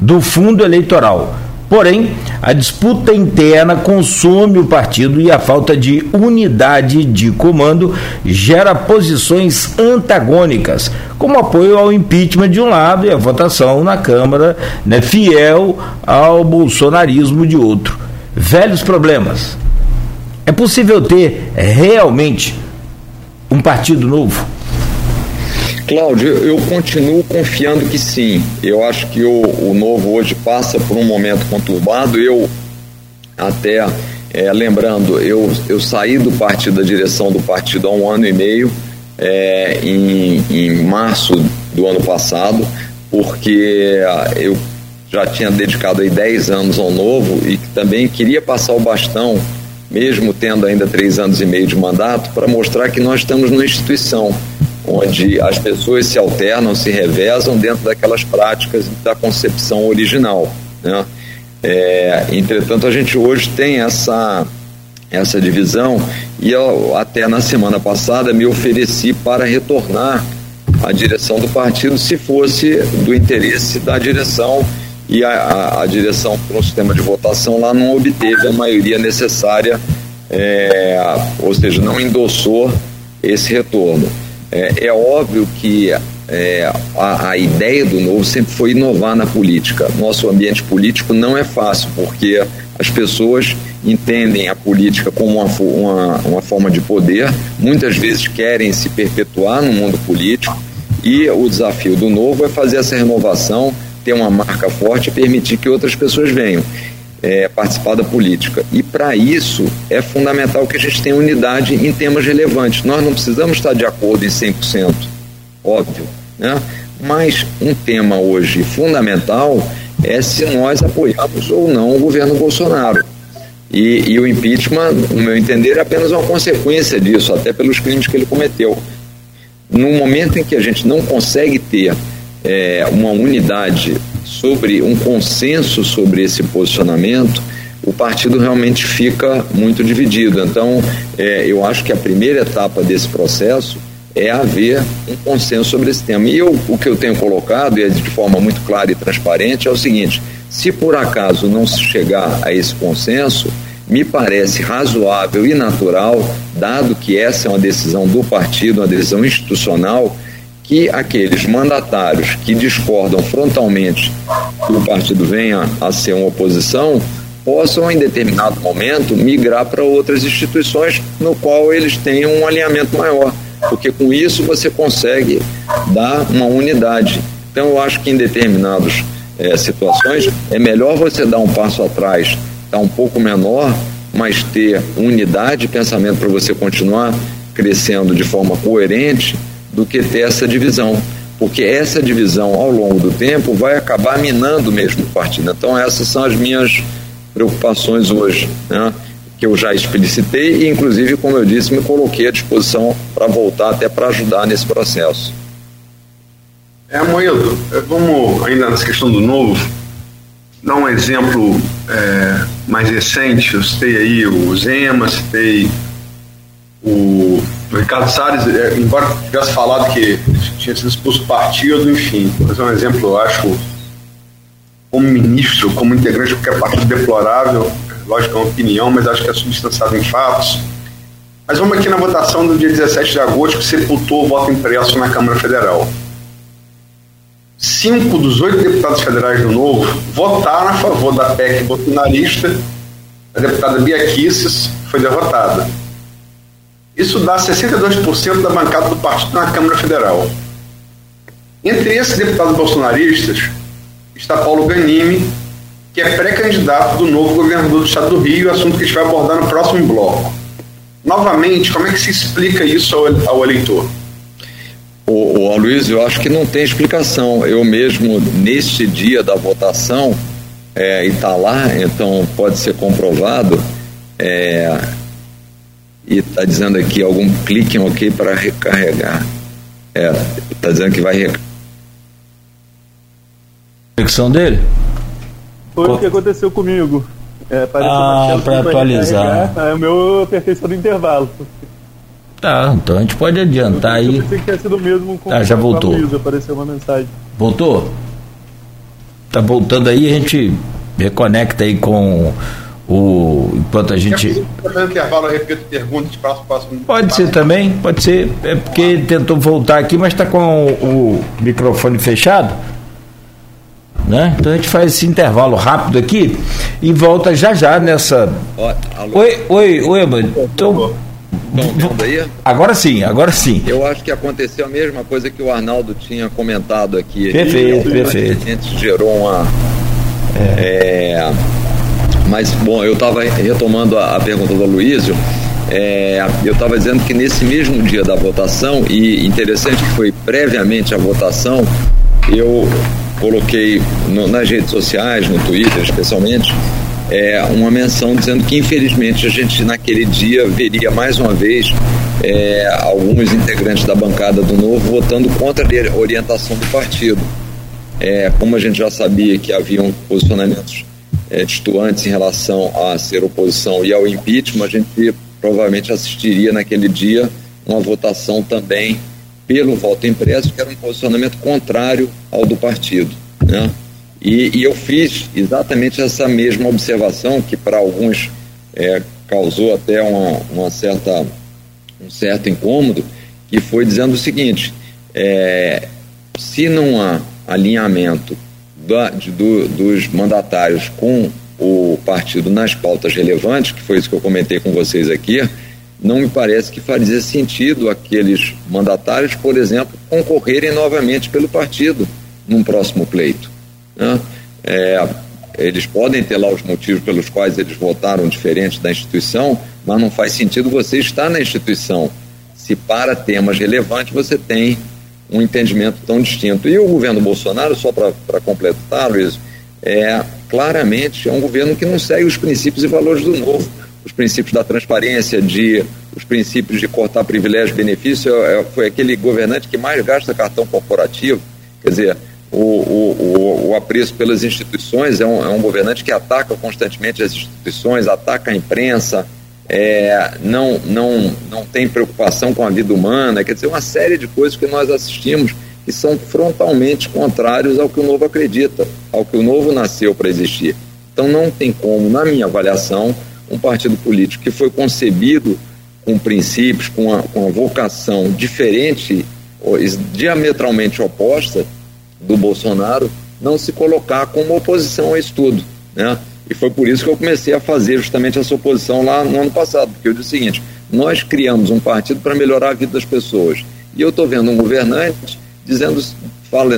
do fundo eleitoral Porém, a disputa interna consome o partido e a falta de unidade de comando gera posições antagônicas, como apoio ao impeachment de um lado e a votação na Câmara né, fiel ao bolsonarismo de outro. Velhos problemas. É possível ter realmente um partido novo? Cláudio, eu continuo confiando que sim. Eu acho que o, o novo hoje passa por um momento conturbado. Eu até é, lembrando, eu, eu saí do partido, da direção do partido há um ano e meio, é, em, em março do ano passado, porque eu já tinha dedicado aí 10 anos ao novo e também queria passar o bastão, mesmo tendo ainda três anos e meio de mandato, para mostrar que nós estamos numa instituição onde as pessoas se alternam, se revezam dentro daquelas práticas da concepção original. Né? É, entretanto, a gente hoje tem essa, essa divisão e eu, até na semana passada me ofereci para retornar à direção do partido se fosse do interesse da direção e a, a, a direção para o sistema de votação lá não obteve a maioria necessária, é, ou seja, não endossou esse retorno. É, é óbvio que é, a, a, ideia do novo sempre foi inovar na política. Nosso ambiente político não é fácil, porque as pessoas entendem a política como uma, uma, uma forma de poder, muitas vezes querem se perpetuar no mundo político, e o desafio do novo é fazer essa renovação, ter uma marca forte e permitir que outras pessoas venham. é, participar da política. E para isso é fundamental que a gente tenha unidade em temas relevantes. Nós não precisamos estar de acordo em 100%, óbvio, né? mas um tema hoje fundamental é se nós apoiamos ou não o governo Bolsonaro. E, e, o impeachment, no meu entender, é apenas uma consequência disso, até pelos crimes que ele cometeu. No momento em que a gente não consegue ter é, uma unidade sobre um consenso sobre esse posicionamento, o partido realmente fica muito dividido. Então, é, eu acho que a primeira etapa desse processo é haver um consenso sobre esse tema. E eu, o que eu tenho colocado, e é de forma muito clara e transparente, é o seguinte: se por acaso não se chegar a esse consenso, me parece razoável e natural, dado que essa é uma decisão do partido, uma decisão institucional, que aqueles mandatários que discordam frontalmente que o partido venha a ser uma oposição possam, em determinado momento, migrar para outras instituições no qual eles tenham um alinhamento maior, porque com isso você consegue dar uma unidade. Então, eu acho que em determinadas é, situações é melhor você dar um passo atrás, dar um pouco menor, mas ter unidade de pensamento para você continuar crescendo de forma coerente do que ter essa divisão, porque essa divisão ao longo do tempo vai acabar minando mesmo o partido. Então essas são as minhas preocupações hoje, né? que eu já explicitei e inclusive, como eu disse, me coloquei à disposição para voltar até para ajudar nesse processo. É, Moedo, é, vamos ainda nessa questão do novo, dar um exemplo é, mais recente, eu citei aí o Zema, citei o Ricardo Salles, é, embora tivesse falado que tinha sido expulso do partido, enfim, vou fazer um exemplo, eu acho, como ministro, como integrante de qualquer partido deplorável, lógico, é uma opinião, mas acho que é substanciado em fatos. Mas vamos aqui na votação do dia 17 de agosto, que sepultou o voto impresso na Câmara Federal. Cinco dos oito deputados federais do Novo votaram a favor da PEC bolsonarista. A deputada Bia Kisses foi derrotada. Isso dá 62% da bancada do partido na Câmara Federal. Entre esses deputados bolsonaristas está Paulo Ganimi, que é pré-candidato do novo governador do estado do Rio, assunto que a gente vai abordar no próximo bloco. Novamente, como é que se explica isso ao, eleitor? O, o eu acho que não tem explicação. Eu mesmo, neste dia da votação, é, e está lá, então pode ser comprovado, é, e está dizendo aqui algum clique ok para recarregar. É, está dizendo que vai recarregar. Conexão dele? Foi o que aconteceu comigo. É, ah, para atualizar. É, o meu no intervalo. Tá, então a gente pode adiantar aí. Eu pensei que tinha sido mesmo com ah, já voltou. Luiz, apareceu uma mensagem. Voltou? Tá voltando aí, a gente reconecta aí com o, enquanto a gente. Pode ser também, pode ser. É porque tentou voltar aqui, mas está com o, o, microfone fechado. Né? Então a gente faz esse intervalo rápido aqui e volta já já nessa. oi, oi, oi, mano. Então. Agora sim, agora sim. Eu acho que aconteceu a mesma coisa que o Arnaldo tinha comentado aqui. Perfeito, perfeito. A gente gerou uma. É. É, mas, bom, eu estava retomando a, a, pergunta do Luísio. É, eu estava dizendo que nesse mesmo dia da votação, e interessante que foi previamente a votação, eu coloquei no, nas redes sociais, no Twitter especialmente, é, uma menção dizendo que infelizmente a gente naquele dia veria mais uma vez é, alguns integrantes da bancada do Novo votando contra a orientação do partido. É, como a gente já sabia que haviam posicionamentos é, em relação a ser oposição e ao impeachment, a gente provavelmente assistiria naquele dia uma votação também pelo voto impresso, que era um posicionamento contrário ao do partido. Né? E, e eu fiz exatamente essa mesma observação, que para alguns é, causou até uma, uma, certa, um certo incômodo, que foi dizendo o seguinte: é, se não há alinhamento da, de, do, dos mandatários com o partido nas pautas relevantes, que foi isso que eu comentei com vocês aqui, não me parece que faria sentido aqueles mandatários, por exemplo, concorrerem novamente pelo partido num próximo pleito. Né? É, eles podem ter lá os motivos pelos quais eles votaram diferente da instituição, mas não faz sentido você estar na instituição se para temas relevantes você tem um entendimento tão distinto. E o governo Bolsonaro, só para completar, Luiz, é claramente é um governo que não segue os princípios e valores do novo. Os princípios da transparência, de, os princípios de cortar privilégio e benefício, é, foi aquele governante que mais gasta cartão corporativo. Quer dizer, o, o, o, o apreço pelas instituições é um, é um governante que ataca constantemente as instituições, ataca a imprensa, é, não, não, não tem preocupação com a vida humana, quer dizer, uma série de coisas que nós assistimos que são frontalmente contrários ao que o novo acredita, ao que o novo nasceu para existir. Então não tem como, na minha avaliação, um partido político que foi concebido com princípios, com a, com a vocação diferente, diametralmente oposta do Bolsonaro, não se colocar como oposição a isso tudo. Né? E foi por isso que eu comecei a fazer justamente essa oposição lá no ano passado, porque eu disse o seguinte: nós criamos um partido para melhorar a vida das pessoas. E eu estou vendo um governante dizendo,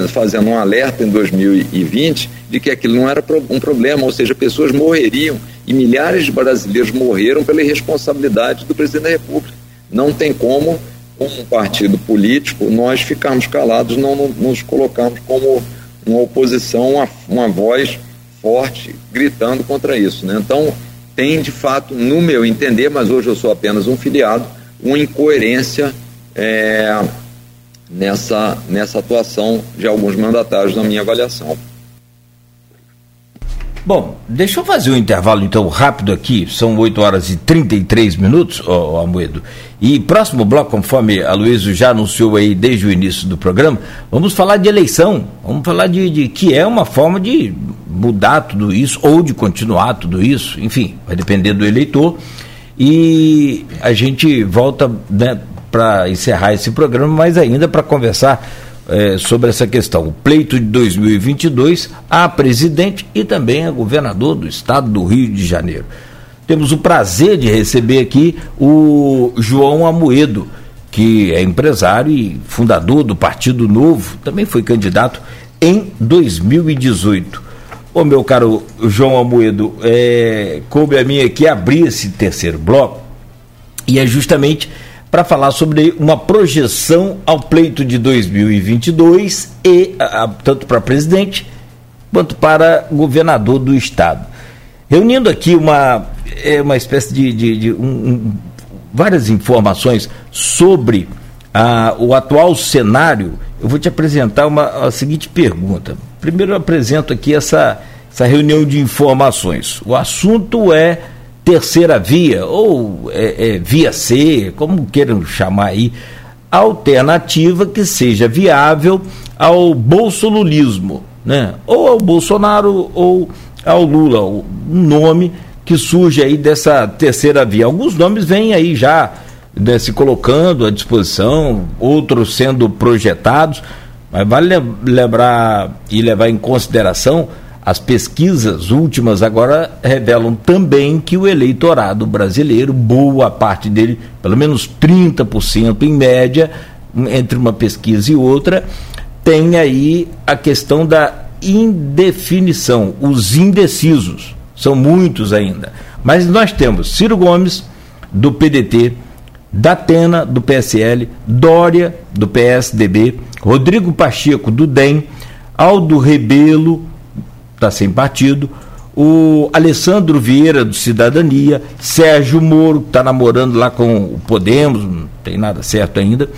fazendo um alerta em 2020 de que aquilo não era um problema, ou seja, pessoas morreriam e milhares de brasileiros morreram pela irresponsabilidade do presidente da República. Não tem como, como um partido político, nós ficarmos calados, não nos colocarmos como uma oposição, uma, uma voz forte gritando contra isso. Né? Então, tem de fato, no meu entender, mas hoje eu sou apenas um filiado, uma incoerência é, nessa, nessa atuação de alguns mandatários na minha avaliação. Bom, deixa eu fazer um intervalo então rápido aqui, são 8 horas e 33 minutos, ó, ó Amoedo. E próximo bloco, conforme a Luísa já anunciou aí desde o início do programa, vamos falar de eleição, vamos falar de, de que é uma forma de mudar tudo isso ou de continuar tudo isso, enfim, vai depender do eleitor. E a gente volta né, para encerrar esse programa, mas ainda para conversar é, sobre essa questão. O pleito de 2022 a presidente e também a governador do estado do Rio de Janeiro. Temos o prazer de receber aqui o João Amoedo, que é empresário e fundador do Partido Novo, também foi candidato em 2018. Ô meu caro João Amoedo, é, coube a mim aqui abrir esse terceiro bloco e é justamente para falar sobre uma projeção ao pleito de 2022 e a, tanto para presidente quanto para governador do estado. Reunindo aqui uma, é, uma espécie de, de, de um, várias informações sobre o atual cenário, eu vou te apresentar uma, a seguinte pergunta. Primeiro eu apresento aqui essa, essa reunião de informações. O assunto é terceira via, ou é, é, via C, como queiram chamar aí, alternativa que seja viável ao bolsolulismo, né? ou ao Bolsonaro ou ao Lula, um nome que surge aí dessa terceira via. Alguns nomes vêm aí já né, se colocando à disposição, outros sendo projetados, mas vale lembrar e levar em consideração as pesquisas últimas agora revelam também que o eleitorado brasileiro, boa parte dele, pelo menos 30% em média, entre uma pesquisa e outra, tem aí a questão da indefinição, os indecisos. São muitos ainda. Mas nós temos Ciro Gomes, do PDT, Datena, do PSL, Dória, do PSDB, Rodrigo Pacheco, do DEM, Aldo Rebelo, está sem partido, o Alessandro Vieira, do Cidadania, Sérgio Moro, que está namorando lá com o Podemos, não tem nada certo ainda,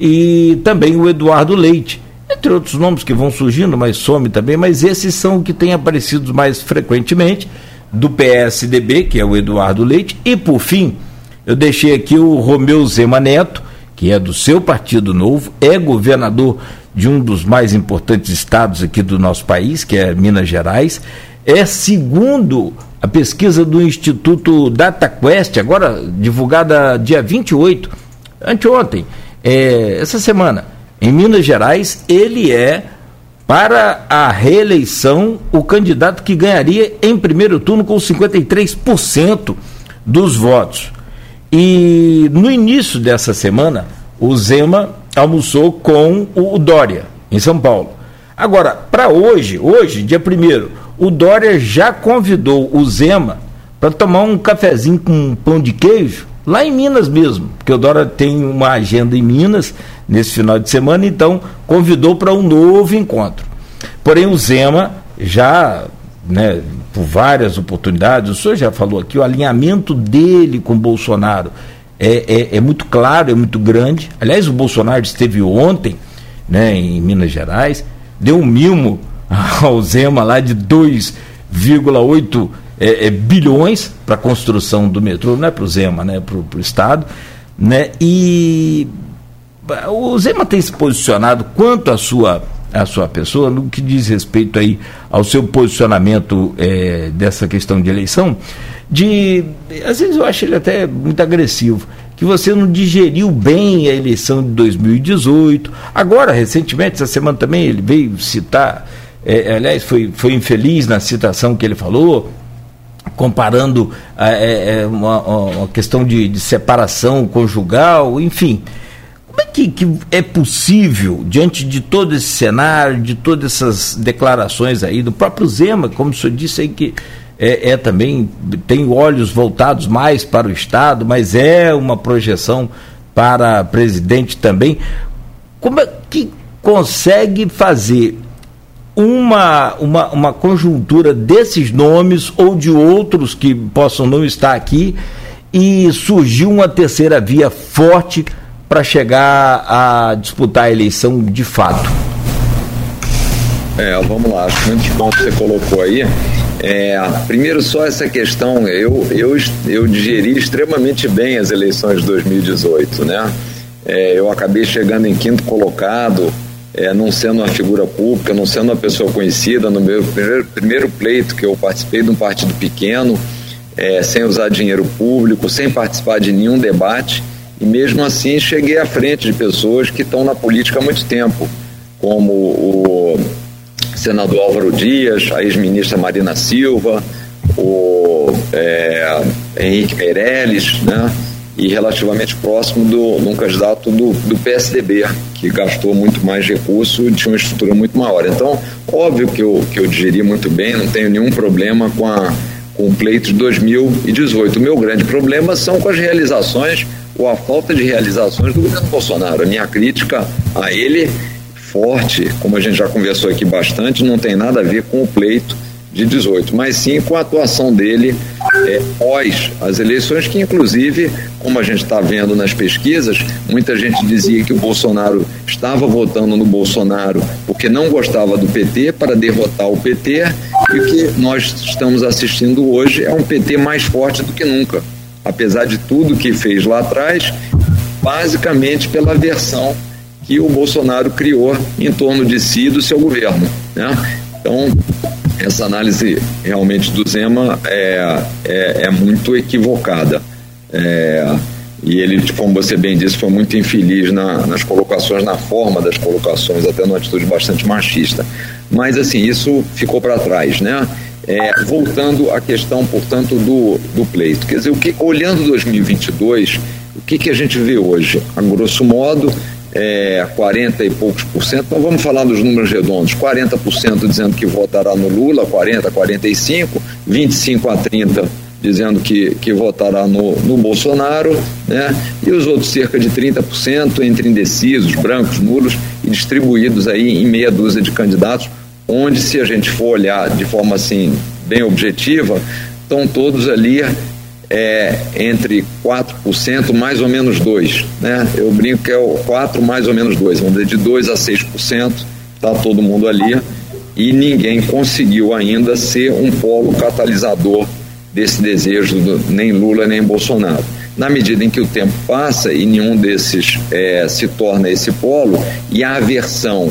e também o Eduardo Leite, entre outros nomes que vão surgindo, mas some também, mas esses são os que têm aparecido mais frequentemente, do PSDB, que é o Eduardo Leite, e por fim, eu deixei aqui o Romeu Zema Neto, que é do seu Partido Novo, é governador de um dos mais importantes estados aqui do nosso país, que é Minas Gerais, é segundo a pesquisa do Instituto DataQuest, agora divulgada dia 28, anteontem, é, essa semana, em Minas Gerais, ele é, para a reeleição, o candidato que ganharia em primeiro turno com 53% dos votos. E no início dessa semana, o Zema almoçou com o Dória, em São Paulo. Agora, para hoje, hoje, dia 1 o Dória já convidou o Zema para tomar um cafezinho com um pão de queijo lá em Minas mesmo, porque o Dória tem uma agenda em Minas nesse final de semana, então convidou para um novo encontro. Porém, o Zema já, né, por várias oportunidades, o senhor já falou aqui, o alinhamento dele com Bolsonaro é, é, é muito claro, é muito grande. Aliás, o Bolsonaro esteve ontem né, em Minas Gerais, deu um mimo ao Zema lá de 2,8 é, é, bilhões para a construção do metrô, não é para o Zema, né, para o Estado. Né, e o Zema tem se posicionado quanto à sua, à sua pessoa, no que diz respeito aí ao seu posicionamento é, dessa questão de eleição, de. Às vezes eu acho ele até muito agressivo que você não digeriu bem a eleição de 2018. Agora, recentemente, essa semana também, ele veio citar é, aliás, foi, foi infeliz na citação que ele falou, comparando é, é, uma, uma, questão de, de, separação conjugal, enfim. É que, que, é possível, diante de todo esse cenário, de todas essas declarações aí, do próprio Zema, como o senhor disse aí que é, é também, tem olhos voltados mais para o Estado, mas é uma projeção para presidente também. Como é que consegue fazer uma, uma, uma conjuntura desses nomes ou de outros que possam não estar aqui e surgiu uma terceira via forte para chegar a disputar a eleição de fato? É, vamos lá, acho muitos pontos que você colocou aí. É, primeiro, só essa questão, eu, eu, eu digeri extremamente bem as eleições de 2018, né? É, eu acabei chegando em quinto colocado, é, não sendo uma figura pública, não sendo uma pessoa conhecida, no meu primeiro, primeiro pleito que eu participei de um partido pequeno, é, sem usar dinheiro público, sem participar de nenhum debate, e mesmo assim cheguei à frente de pessoas que estão na política há muito tempo, como o senador Álvaro Dias, a ex-ministra Marina Silva, o é, Henrique Meirelles, né? e relativamente próximo do, de um candidato do, do PSDB, que gastou muito mais recurso e tinha uma estrutura muito maior. Então, óbvio que eu, que eu digeri muito bem, não tenho nenhum problema com, a, com o pleito de 2018. O meu grande problema são com as realizações ou a falta de realizações do governo Bolsonaro. A minha crítica a ele, forte, como a gente já conversou aqui bastante, não tem nada a ver com o pleito de 18, mas sim com a atuação dele é, pós as eleições, que inclusive, como a gente está vendo nas pesquisas, muita gente dizia que o Bolsonaro estava votando no Bolsonaro porque não gostava do PT para derrotar o PT, e o que nós estamos assistindo hoje é um PT mais forte do que nunca, apesar de tudo que fez lá atrás, basicamente pela versão que o Bolsonaro criou em torno de si e do seu governo. Né? Então, essa análise realmente do Zema é, é, é muito equivocada. É, e ele, como você bem disse, foi muito infeliz na, nas colocações, na forma das colocações, até numa atitude bastante machista. Mas, assim, isso ficou para trás, né? É, voltando à questão, portanto, do, do pleito. Quer dizer, o que, olhando 2022, o que, que a gente vê hoje? A grosso modo, é, 40 e poucos por cento, então vamos falar dos números redondos, 40% dizendo que votará no Lula, 40, 45, 25 a 30 dizendo que, que votará no, no Bolsonaro, né? e os outros cerca de 30% entre indecisos, brancos, nulos e distribuídos aí em meia dúzia de candidatos, onde se a gente for olhar de forma assim bem objetiva, estão todos ali é entre 4%, mais ou menos 2%. Né? Eu brinco que é o 4 mais ou menos 2%, vamos dizer, de 2% a 6%, está todo mundo ali, e ninguém conseguiu ainda ser um polo catalisador desse desejo, do, nem Lula nem Bolsonaro. Na medida em que o tempo passa e nenhum desses é, se torna esse polo, e a aversão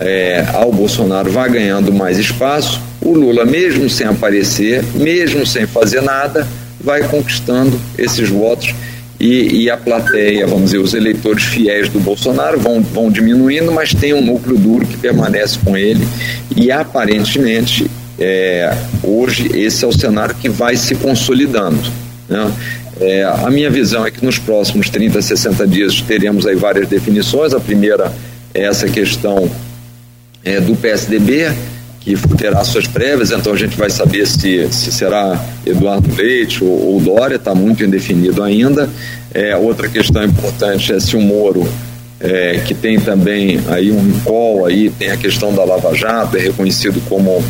é, ao Bolsonaro vai ganhando mais espaço, o Lula, mesmo sem aparecer, mesmo sem fazer nada, vai conquistando esses votos e, e, a plateia, vamos dizer, os eleitores fiéis do Bolsonaro vão, vão diminuindo, mas tem um núcleo duro que permanece com ele e aparentemente é, hoje esse é o cenário que vai se consolidando. Né? É, a minha visão é que nos próximos 30, 60 dias teremos aí várias definições. A primeira é essa questão é, do PSDB, que terá suas prévias, então a gente vai saber se, se será Eduardo Leite ou, ou Dória, está muito indefinido ainda. É, outra questão importante é se o Moro, é, que tem também aí um recall, aí tem a questão da Lava Jato, é reconhecido como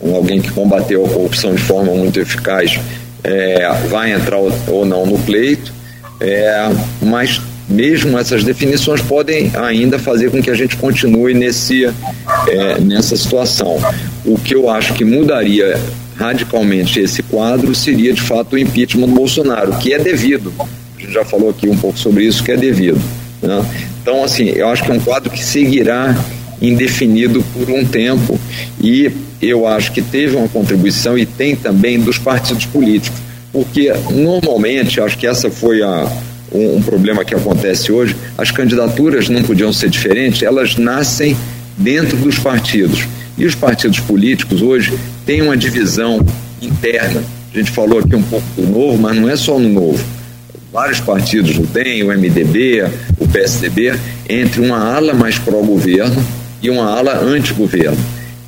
um, alguém que combateu a corrupção de forma muito eficaz, é, vai entrar ou, ou não no pleito, é, mas mesmo essas definições podem ainda fazer com que a gente continue nesse, é, nessa situação. O que eu acho que mudaria radicalmente esse quadro seria de fato o impeachment do Bolsonaro, que é devido. A gente já falou aqui um pouco sobre isso, que é devido. Né? Então, assim, eu acho que é um quadro que seguirá indefinido por um tempo e eu acho que teve uma contribuição e tem também dos partidos políticos, porque normalmente, acho que essa foi a, um, um problema que acontece hoje, as candidaturas não podiam ser diferentes, elas nascem dentro dos partidos. E os partidos políticos hoje têm uma divisão interna. A gente falou aqui um pouco do novo, mas não é só no novo. Vários partidos, o DEM, o MDB, o PSDB, entre uma ala mais pró-governo e uma ala anti-governo.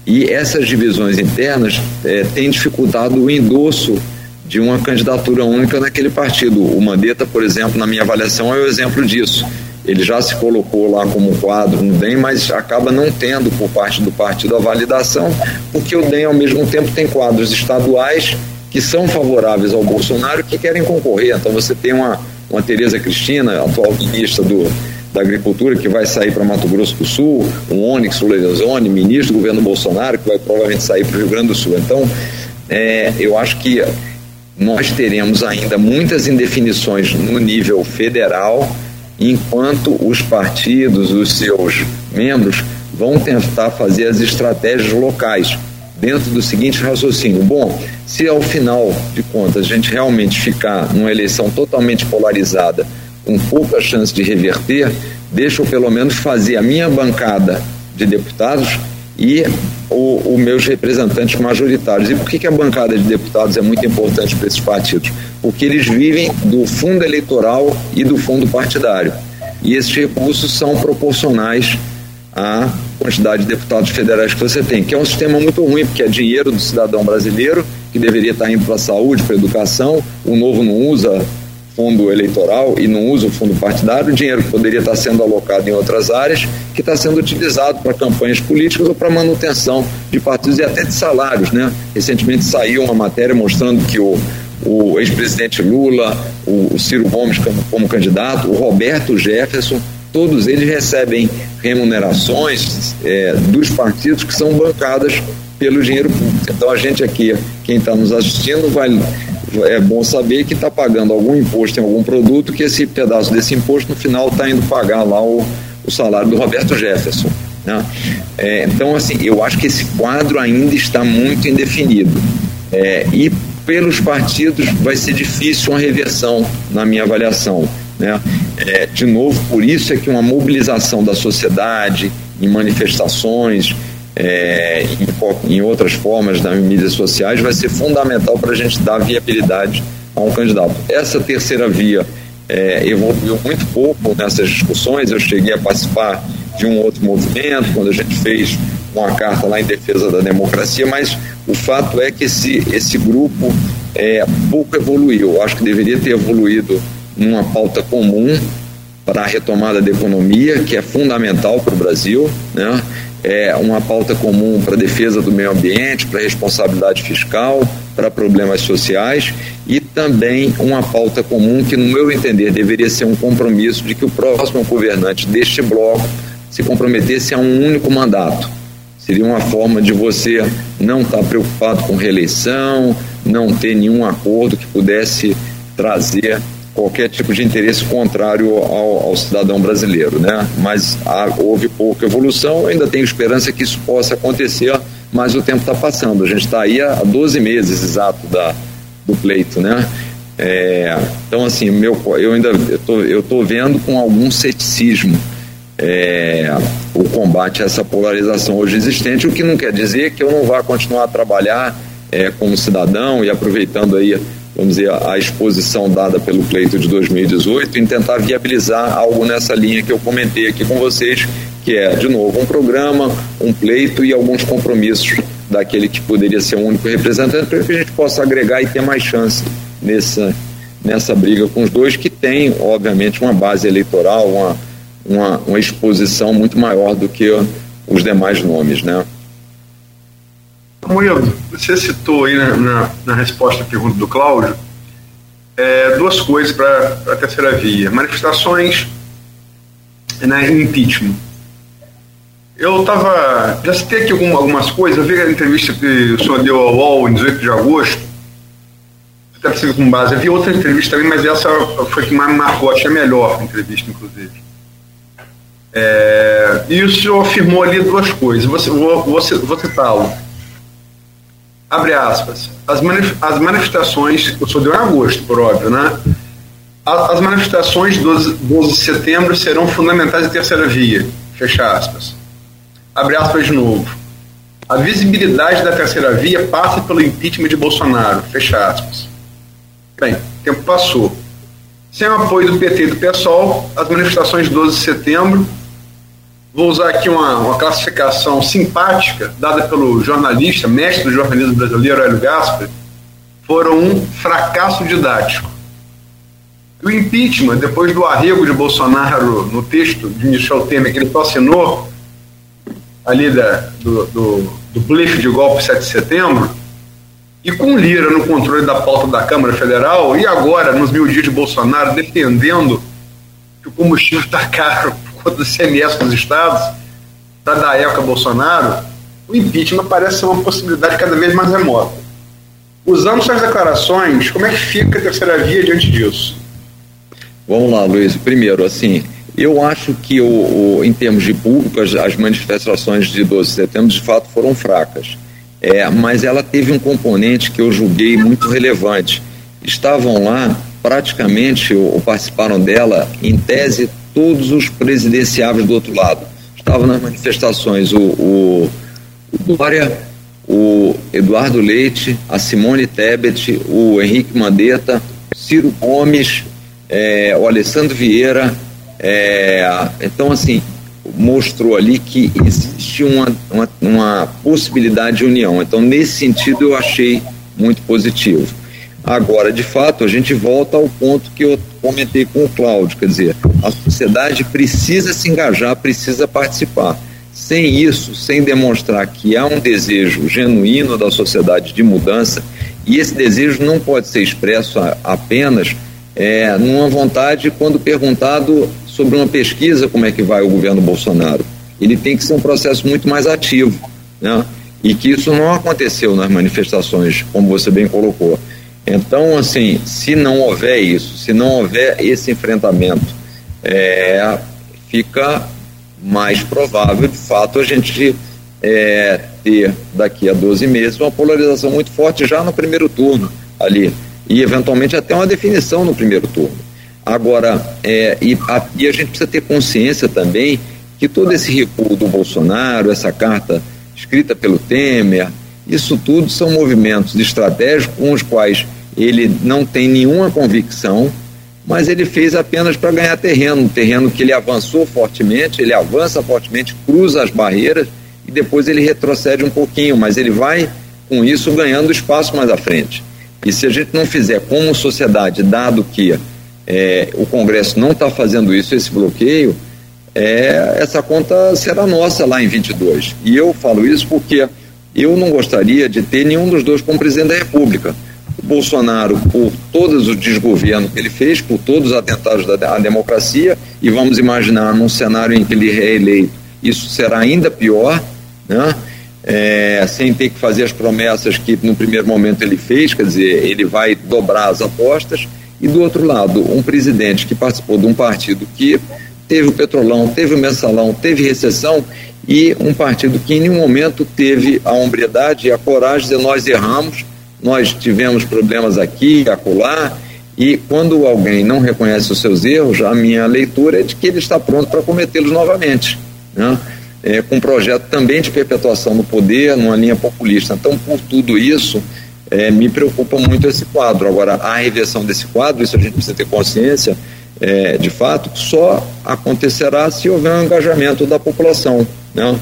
E essas divisões internas é, têm dificultado o endosso de uma candidatura única naquele partido. O Mandetta, por exemplo, na minha avaliação, é o exemplo disso. Ele já se colocou lá como quadro no DEM, mas acaba não tendo por parte do partido a validação, porque o DEM, ao mesmo tempo, tem quadros estaduais que são favoráveis ao Bolsonaro que querem concorrer. Então você tem uma, uma Tereza Cristina, atual ministra do, da Agricultura, que vai sair para Mato Grosso do Sul, um Onyx Lorenzoni, ministro do governo Bolsonaro, que vai provavelmente sair para o Rio Grande do Sul. Então, é, eu acho que nós teremos ainda muitas indefinições no nível federal, enquanto os partidos, os seus membros, vão tentar fazer as estratégias locais, dentro do seguinte raciocínio: bom, se ao final de contas a gente realmente ficar numa eleição totalmente polarizada, com pouca chance de reverter, deixa eu pelo menos fazer a minha bancada de deputados e os meus representantes majoritários. E por que, que a bancada de deputados é muito importante para esses partidos? Porque eles vivem do fundo eleitoral e do fundo partidário. E esses recursos são proporcionais à quantidade de deputados federais que você tem, que é um sistema muito ruim, porque é dinheiro do cidadão brasileiro que deveria estar indo para a saúde, para a educação, o novo não usa fundo eleitoral e não usa o fundo partidário, o dinheiro que poderia estar sendo alocado em outras áreas, que está sendo utilizado para campanhas políticas ou para manutenção de partidos e até de salários. Né? Recentemente saiu uma matéria mostrando que o, o ex-presidente Lula, o, Ciro Gomes como, como candidato, o Roberto Jefferson, todos eles recebem remunerações é, dos partidos que são bancadas pelo dinheiro público. Então a gente aqui, quem está nos assistindo, vai é bom saber que está pagando algum imposto em algum produto, que esse pedaço desse imposto no final está indo pagar lá o, o salário do Roberto Jefferson. Né? É, então, assim, eu acho que esse quadro ainda está muito indefinido. É, e pelos partidos vai ser difícil uma reversão, na minha avaliação. Né? É, de novo, por isso é que uma mobilização da sociedade em manifestações, é, em, em, outras formas das mídias sociais vai ser fundamental para a gente dar viabilidade a um candidato. Essa terceira via é, evoluiu muito pouco nessas discussões. Eu cheguei a participar de um outro movimento, quando a gente fez uma carta lá em defesa da democracia, mas o fato é que esse, esse grupo é, pouco evoluiu. Eu acho que deveria ter evoluído numa pauta comum para a retomada da economia, que é fundamental para o Brasil, né? É uma pauta comum para defesa do meio ambiente, para responsabilidade fiscal, para problemas sociais e também uma pauta comum que, no meu entender, deveria ser um compromisso de que o próximo governante deste bloco se comprometesse a um único mandato. Seria uma forma de você não estar preocupado com reeleição, não ter nenhum acordo que pudesse trazer qualquer tipo de interesse contrário ao, ao cidadão brasileiro, né? Mas há, houve pouca evolução, ainda tenho esperança que isso possa acontecer, mas o tempo está passando. A gente está aí há 12 meses exato da, do pleito, né? É, então, assim, meu, eu ainda estou eu tô vendo com algum ceticismo é, o combate a essa polarização hoje existente, o que não quer dizer que eu não vá continuar a trabalhar é, como cidadão e aproveitando aí vamos dizer, a exposição dada pelo pleito de 2018 em tentar viabilizar algo nessa linha que eu comentei aqui com vocês, que é, de novo, um programa, um pleito e alguns compromissos da daquele que poderia ser o único representante, para que a gente possa agregar e ter mais chance nessa, nessa briga com os dois, que tem, obviamente, uma base eleitoral, uma, uma, uma exposição muito maior do que os demais nomes, né? Moedo, você citou aí na, na, na, resposta à pergunta do Cláudio é, duas coisas para a terceira via: manifestações né, e impeachment. Eu estava. Já citei aqui algum, algumas coisas. Eu vi a entrevista que o senhor deu ao UOL em 18 de agosto. Até precisa com base. Eu vi outra entrevista também, mas essa foi que mais me marcou. Achei a melhor entrevista, inclusive. É, e o senhor afirmou ali duas coisas. Vou, vou, vou citá-lo. Abre aspas. As, manif as manifestações. O senhor deu em agosto, por óbvio, né? As manifestações de 12, 12 de setembro serão fundamentais em terceira via. Fecha aspas abre aspas de novo. A visibilidade da terceira via passa pelo impeachment de Bolsonaro, fecha aspas. Bem, o tempo passou. Sem o apoio do PT e do PSOL, as manifestações de 12 de setembro, vou usar aqui uma, uma classificação simpática, dada pelo jornalista, mestre do jornalismo brasileiro, Hélio Gaspar, foram um fracasso didático. o impeachment, depois do arrego de Bolsonaro no texto de Michel Temer, que ele só assinou, ali da, do, do, do blefe de golpe 7 de setembro, e com Lira no controle da pauta da Câmara Federal, e agora, nos mil dias de Bolsonaro, defendendo que o combustível está caro do CMS dos estados, para dar eco a Bolsonaro, o impeachment parece ser uma possibilidade cada vez mais remota. Usando suas declarações, como é que fica a terceira via diante disso? Vamos lá, Luiz. Primeiro, assim, eu acho que, o, o, em termos de público, as, as, manifestações de 12 de setembro de fato foram fracas. É, mas ela teve um componente que eu julguei muito relevante. Estavam lá, praticamente, ou, participaram dela, em tese, todos os presidenciáveis do outro lado. Estavam nas manifestações o, o, o Dória, o Eduardo Leite, a Simone Tebet, o Henrique Mandetta, Ciro Gomes, é, o Alessandro Vieira, é, então, assim, mostrou ali que existe uma, uma, uma, possibilidade de união. Então, nesse sentido, eu achei muito positivo. Agora, de fato, a gente volta ao ponto que eu comentei com o Cláudio, quer dizer, a sociedade precisa se engajar, precisa participar. Sem isso, sem demonstrar que há um desejo genuíno da sociedade de mudança, e esse desejo não pode ser expresso apenas é, numa vontade quando perguntado sobre uma pesquisa como é que vai o governo Bolsonaro. Ele tem que ser um processo muito mais ativo, né? E que isso não aconteceu nas manifestações, como você bem colocou. Então, assim, se não houver isso, se não houver esse enfrentamento, é, fica mais provável, de fato, a gente é, ter daqui a 12 meses uma polarização muito forte já no primeiro turno ali e eventualmente até uma definição no primeiro turno. Agora, é, e, a, e a gente precisa ter consciência também que todo esse recuo do Bolsonaro, essa carta escrita pelo Temer, isso tudo são movimentos estratégicos com os quais ele não tem nenhuma convicção, mas ele fez apenas para ganhar terreno, terreno que ele avançou fortemente, ele avança fortemente, cruza as barreiras e depois ele retrocede um pouquinho, mas ele vai com isso ganhando espaço mais à frente. E se a gente não fizer como sociedade, dado que é, o Congresso não está fazendo isso, esse bloqueio, é, essa conta será nossa lá em 22. E eu falo isso porque eu não gostaria de ter nenhum dos dois como presidente da República. Bolsonaro, por todos os desgovernos que ele fez, por todos os atentados à democracia, e vamos imaginar num cenário em que ele é reeleito, isso será ainda pior, né? É, sem ter que fazer as promessas que no primeiro momento ele fez, quer dizer, ele vai dobrar as apostas e do outro lado, um presidente que participou de um partido que teve o petrolão, teve o mensalão, teve recessão e um partido que em nenhum momento teve a hombridade e a coragem de nós erramos, nós tivemos problemas aqui acolá, e quando alguém não reconhece os seus erros, a minha leitura é de que ele está pronto para cometê-los novamente, né? é, com um projeto também de perpetuação do poder, numa linha populista. Então, por tudo isso, é, me preocupa muito esse quadro. Agora, a reversão desse quadro, isso a gente precisa ter consciência, é, de fato, só acontecerá se houver um engajamento da população. Né?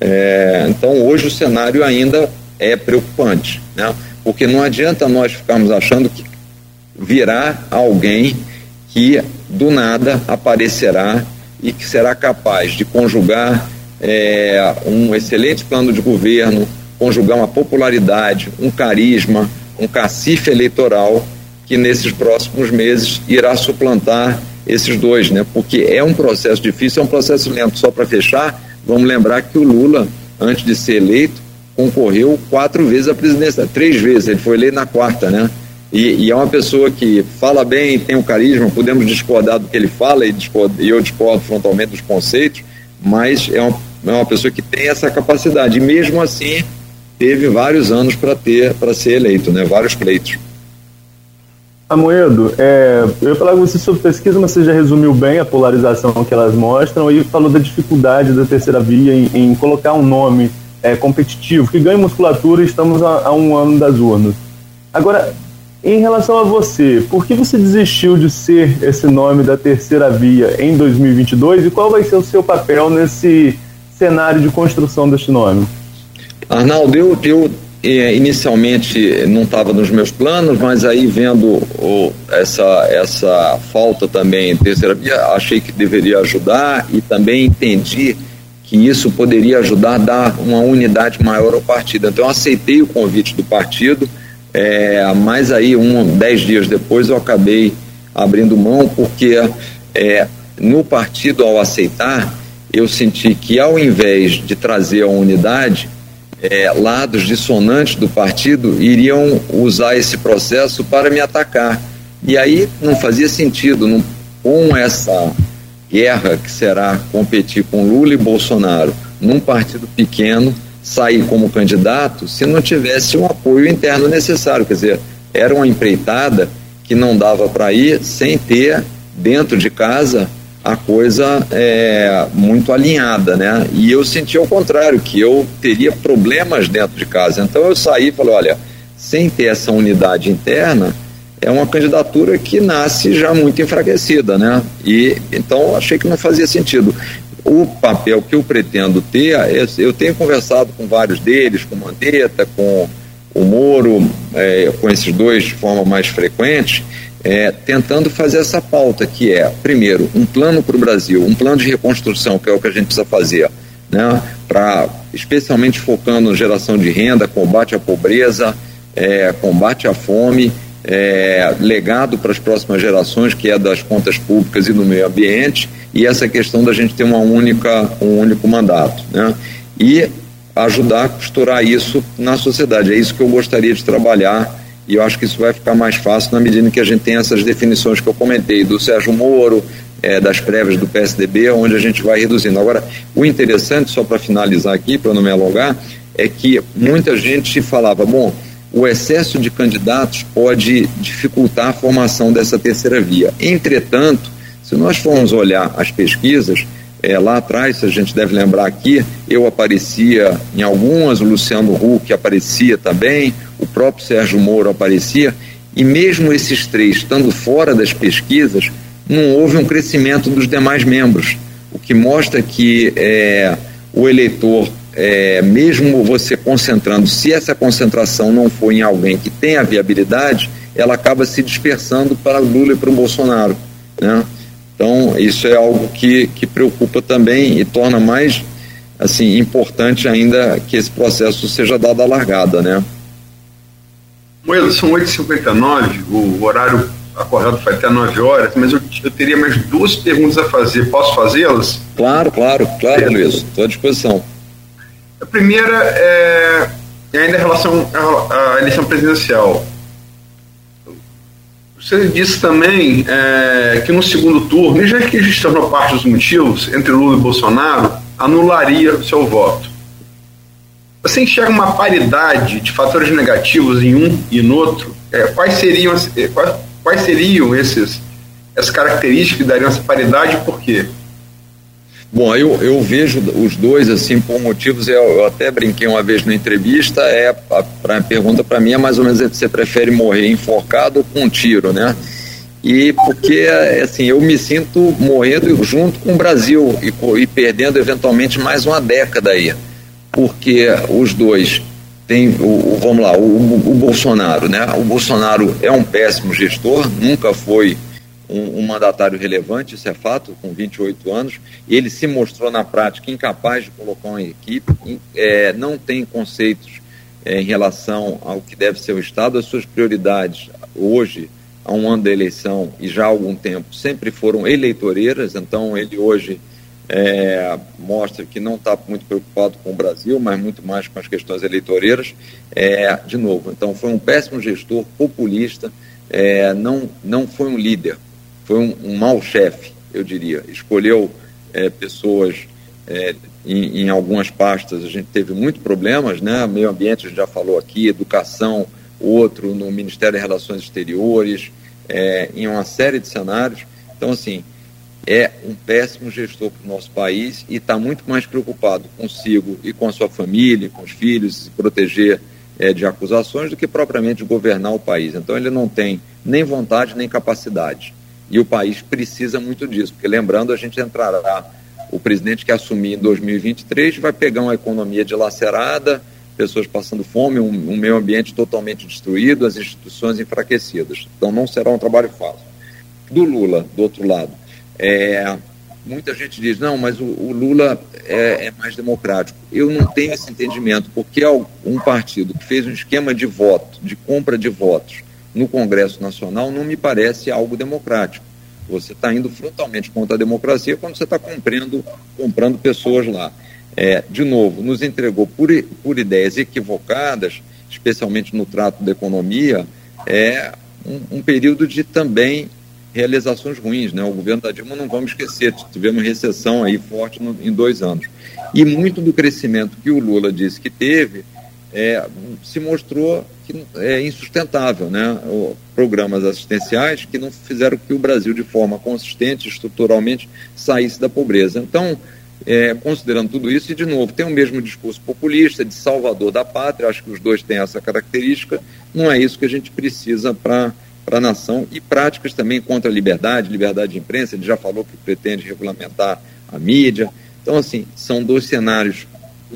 É, então, hoje o cenário ainda é preocupante, né? Porque não adianta nós ficarmos achando que virá alguém que do nada aparecerá e que será capaz de conjugar é, um excelente plano de governo, conjugar uma popularidade, um carisma, um cacife eleitoral que nesses próximos meses irá suplantar esses dois, né? Porque é um processo difícil, é um processo lento. Só para fechar, vamos lembrar que o Lula, antes de ser eleito, concorreu quatro vezes à presidência, três vezes, ele foi eleito na quarta, né? E, e, é uma pessoa que fala bem, tem um carisma, podemos discordar do que ele fala e, e eu discordo frontalmente dos conceitos, mas é uma, é uma pessoa que tem essa capacidade. E mesmo assim, teve vários anos para ter, para ser eleito, né? Vários pleitos. Amoedo, é, eu ia falar com você sobre pesquisa, mas você já resumiu bem a polarização que elas mostram e falou da dificuldade da terceira via em, em colocar um nome é, competitivo que ganhe musculatura estamos a, a um ano das urnas. Agora, em relação a você, por que você desistiu de ser esse nome da terceira via em 2022 e qual vai ser o seu papel nesse cenário de construção deste nome? Arnaldo, eu, eu eh, inicialmente não estava nos meus planos, mas aí vendo o, essa, essa falta também em terceira via, achei que deveria ajudar e também entendi que isso poderia ajudar a dar uma unidade maior ao partido. Então eu aceitei o convite do partido é, mas aí, um, dez dias depois, eu acabei abrindo mão, porque é, no partido, ao aceitar, eu senti que, ao invés de trazer a unidade, é, lados dissonantes do partido iriam usar esse processo para me atacar. E aí não fazia sentido, não, com essa guerra que será competir com Lula e Bolsonaro num partido pequeno sair como candidato se não tivesse um apoio interno necessário. Quer dizer, era uma empreitada que não dava para ir sem ter dentro de casa a coisa é, muito alinhada, né? E eu senti ao contrário, que eu teria problemas dentro de casa. Então eu saí e falei, olha, sem ter essa unidade interna, é uma candidatura que nasce já muito enfraquecida, né? E então achei que não fazia sentido o papel que eu pretendo ter, é, eu tenho conversado com vários deles, com Mandetta, com o Moro, é, com esses dois de forma mais frequente, é, tentando fazer essa pauta, que é, primeiro, um plano para o Brasil, um plano de reconstrução, que é o que a gente precisa fazer, né, para especialmente focando na geração de renda, combate à pobreza, é, combate à fome, é, legado para as próximas gerações, que é das contas públicas e do meio ambiente, e essa questão da gente ter uma única, um único mandato. Né? E ajudar a costurar isso na sociedade. É isso que eu gostaria de trabalhar e eu acho que isso vai ficar mais fácil na medida que a gente tem essas definições que eu comentei, do Sérgio Moro, é, das prévias do PSDB, onde a gente vai reduzindo. Agora, o interessante, só para finalizar aqui, para não me alongar, é que muita gente falava, bom, o excesso de candidatos pode dificultar a formação dessa terceira via. Entretanto, se nós formos olhar as pesquisas, é, lá atrás, a gente deve lembrar aqui, eu aparecia em algumas, o Luciano Huck aparecia também, o próprio Sérgio Moro aparecia, e mesmo esses três estando fora das pesquisas, não houve um crescimento dos demais membros, o que mostra que é, o eleitor é, mesmo você concentrando, se essa concentração não for em alguém que tenha viabilidade, ela acaba se dispersando para o Lula e para o Bolsonaro. Né? Então, isso é algo que, que preocupa também e torna mais assim importante ainda que esse processo seja dado a largada. Né? Moeda, são 8h59, o horário acordado foi até 9 horas, mas eu, eu teria mais duas perguntas a fazer. Posso fazê-las? Claro, claro, claro, Luiz. Estou à disposição. A primeira é, é ainda em relação à, eleição presidencial. Você disse também é, que no segundo turno, e já que já tornou parte dos motivos, entre Lula e Bolsonaro, anularia o seu voto. Você enxerga uma paridade de fatores negativos em um e no outro? É, quais, seriam, é, quais, quais seriam esses, essas características que dariam essa paridade e por quê? Bom, eu, eu vejo os dois assim por motivos, eu, eu até brinquei uma vez na entrevista, é a, a pergunta para mim é mais ou menos você prefere morrer enforcado ou com um tiro, né? E porque assim, eu me sinto morrendo junto com o Brasil e, e perdendo eventualmente mais uma década aí. Porque os dois tem o vamos lá, o, o, Bolsonaro, né? O Bolsonaro é um péssimo gestor, nunca foi um, um, mandatário relevante, isso é fato, com 28 anos. Ele se mostrou na prática incapaz de colocar uma equipe, é, não tem conceitos é, em relação ao que deve ser o Estado, as suas prioridades hoje, há um ano da eleição e já há algum tempo, sempre foram eleitoreiras, então ele hoje é, mostra que não está muito preocupado com o Brasil, mas muito mais com as questões eleitoreiras. É, de novo, então foi um péssimo gestor, populista, é, não, não foi um líder, foi um, um mau chefe, eu diria. Escolheu é, pessoas é, em, em, algumas pastas, a gente teve muitos problemas, né? Meio ambiente, a gente já falou aqui, educação, outro no Ministério de Relações Exteriores, é, em uma série de cenários. Então, assim, é um péssimo gestor para o nosso país e está muito mais preocupado consigo e com a sua família, com os filhos, se proteger é, de acusações do que propriamente governar o país. Então ele não tem nem vontade nem capacidade. E o país precisa muito disso, porque lembrando, a gente entrará, o presidente que assumir em 2023 vai pegar uma economia dilacerada, pessoas passando fome, um, um meio ambiente totalmente destruído, as instituições enfraquecidas. Então não será um trabalho fácil. Do Lula, do outro lado, é, muita gente diz, não, mas o, o Lula é, é, mais democrático. Eu não tenho esse entendimento, porque um partido que fez um esquema de voto, de compra de votos no Congresso Nacional, não me parece algo democrático. Você está indo frontalmente contra a democracia quando você está comprando, comprando pessoas lá. É, de novo, nos entregou por, por ideias equivocadas, especialmente no trato da economia, é um, um período de também realizações ruins. Né? O governo da Dilma, não vamos esquecer, tivemos recessão aí forte no, em dois anos. E muito do crescimento que o Lula disse que teve é, se mostrou que é insustentável. Né? Programas assistenciais que não fizeram que o Brasil, de forma consistente, estruturalmente, saísse da pobreza. Então, é, considerando tudo isso, e de novo, tem o mesmo discurso populista de salvador da pátria, acho que os dois têm essa característica, não é isso que a gente precisa para a nação e práticas também contra a liberdade, liberdade de imprensa. Ele já falou que pretende regulamentar a mídia. Então, assim, são dois cenários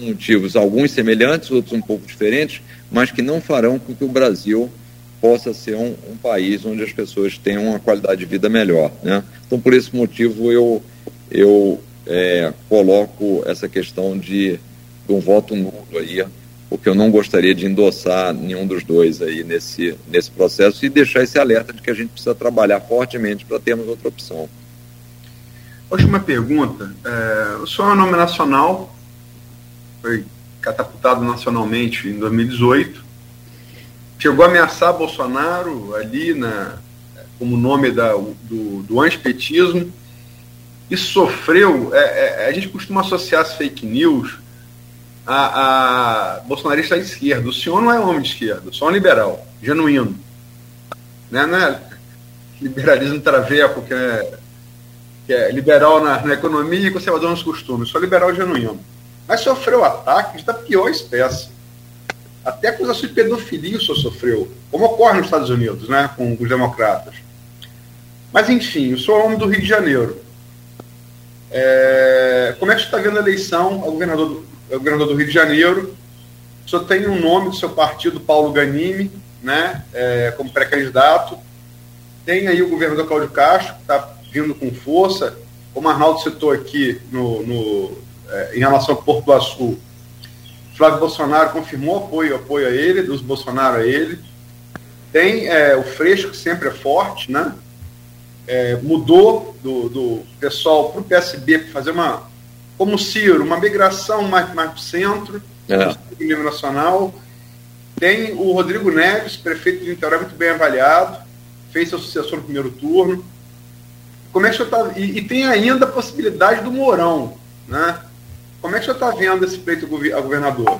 motivos, alguns semelhantes, outros um pouco diferentes, mas que não farão com que o Brasil possa ser um, um país onde as pessoas tenham uma qualidade de vida melhor. Né? Então, por esse motivo, eu, eu é, coloco essa questão de, de um voto nulo aí porque eu não gostaria de endossar nenhum dos dois aí nesse, nesse processo e deixar esse alerta de que a gente precisa trabalhar fortemente para termos outra opção. Última pergunta. É, o senhor é um nome nacional, foi catapultado nacionalmente em 2018, chegou a ameaçar Bolsonaro ali na, como nome da, do, do antipetismo e sofreu. É, é, a gente costuma associar as fake news a, a bolsonarista à esquerda. O senhor não é homem de esquerda, só um liberal, genuíno. Né? Não é liberalismo traveco, que é, que é liberal na, na, economia e conservador nos costumes. Só liberal genuíno. Mas sofreu ataques da pior espécie. Até acusação de pedofilia o senhor sofreu, como ocorre nos Estados Unidos, né, com os democratas. Mas, enfim, o senhor é homem do Rio de Janeiro. É, como é que você está vendo a eleição ao governador é o governador do Rio de Janeiro. O senhor tem um nome do seu partido, Paulo Ganimi, né, é, como pré-candidato. Tem aí o governador Cláudio Castro, que está vindo com força. Como o Arnaldo citou aqui no, no é, em relação ao Porto do Açul, Flávio Bolsonaro confirmou apoio, apoio a ele, dos Bolsonaro a ele. Tem é, o Freixo, que sempre é forte, né? É, mudou do, do pessoal para o PSB para fazer uma, como Ciro, uma migração mais, mais para o centro, é. nível nacional. Tem o Rodrigo Neves, prefeito de Niterói, muito bem avaliado, fez seu sucessor no primeiro turno. Como é que o senhor tá, e, e, tem ainda a possibilidade do Mourão, né? Como é que senhor está vendo esse pleito a governador?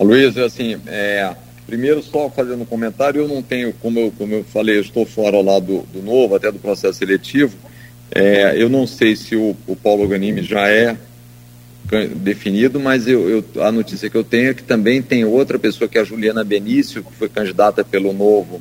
Luiz, assim, é, primeiro só fazendo um comentário, eu não tenho, como eu, como eu falei, eu estou fora lá do, do novo, até do processo seletivo, é, eu não sei se o, o Paulo Ganimi já é definido, mas eu, eu, a notícia que eu tenho é que também tem outra pessoa, que é a Juliana Benício, que foi candidata pelo Novo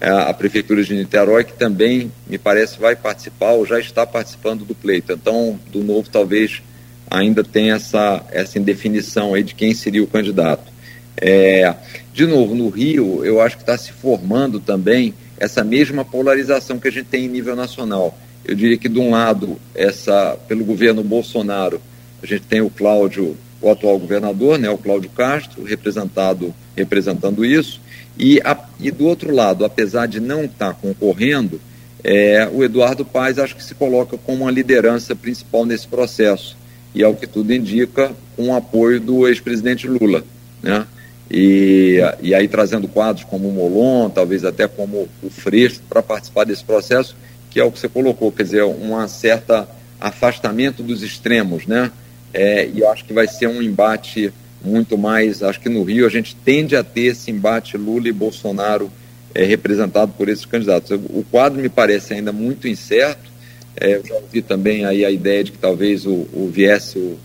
é, à Prefeitura de Niterói, que também, me parece, vai participar ou já está participando do pleito. Então, do Novo talvez ainda tenha essa, essa indefinição aí de quem seria o candidato. É, de novo, no Rio, eu acho que está se formando também essa mesma polarização que a gente tem em nível nacional. Eu diria que, de um lado, essa, pelo governo Bolsonaro, a gente tem o Cláudio, o atual governador, né, o Cláudio Castro, representado, representando isso, e, a, e do outro lado, apesar de não estar tá concorrendo, é, o Eduardo Paes acho que se coloca como uma liderança principal nesse processo, e ao que tudo indica, com o apoio do ex-presidente Lula. Né? E, e aí trazendo quadros como o Molon, talvez até como o Freixo, para participar desse processo, que é o que você colocou, quer dizer, um certa afastamento dos extremos, né? É, e eu acho que vai ser um embate muito mais, acho que no Rio a gente tende a ter esse embate Lula e Bolsonaro é, representado por esses candidatos. O quadro me parece ainda muito incerto, é, eu já ouvi também aí a ideia de que talvez o, o viesse o,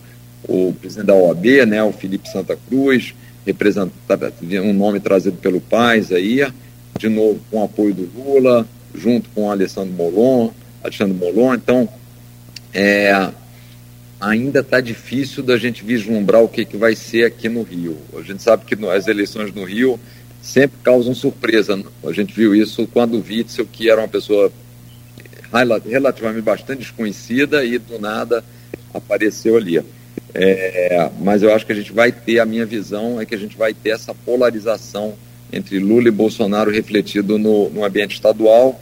o presidente da OAB, né, o Felipe Santa Cruz, um nome trazido pelo Paz aí, de novo com o apoio do Lula, junto com o Alessandro Molon, Alexandre Molon, então é, ainda está difícil da gente vislumbrar o que, que vai ser aqui no Rio. A gente sabe que as eleições no Rio sempre causam surpresa. A gente viu isso quando o Witzel, que era uma pessoa relativamente bastante desconhecida e do nada apareceu ali. É, mas eu acho que a gente vai ter, a minha visão é que a gente vai ter essa polarização entre Lula e Bolsonaro refletido no, no ambiente estadual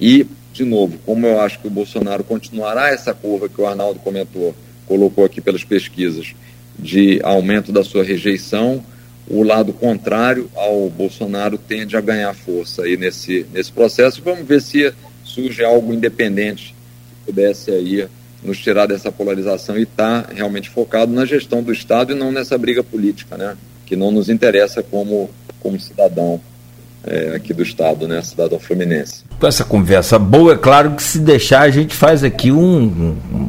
e, de novo, como eu acho que o Bolsonaro continuará essa curva que o Arnaldo comentou, colocou aqui pelas pesquisas, de aumento da sua rejeição, o lado contrário ao Bolsonaro tende a ganhar força aí nesse, nesse processo. Vamos ver se surge algo independente que pudesse aí nos tirar dessa polarização e estar tá realmente focado na gestão do Estado e não nessa briga política, né? Que não nos interessa como, como cidadão é, aqui do Estado, né? Cidadão fluminense. Com essa conversa boa, é claro que se deixar a gente faz aqui um, um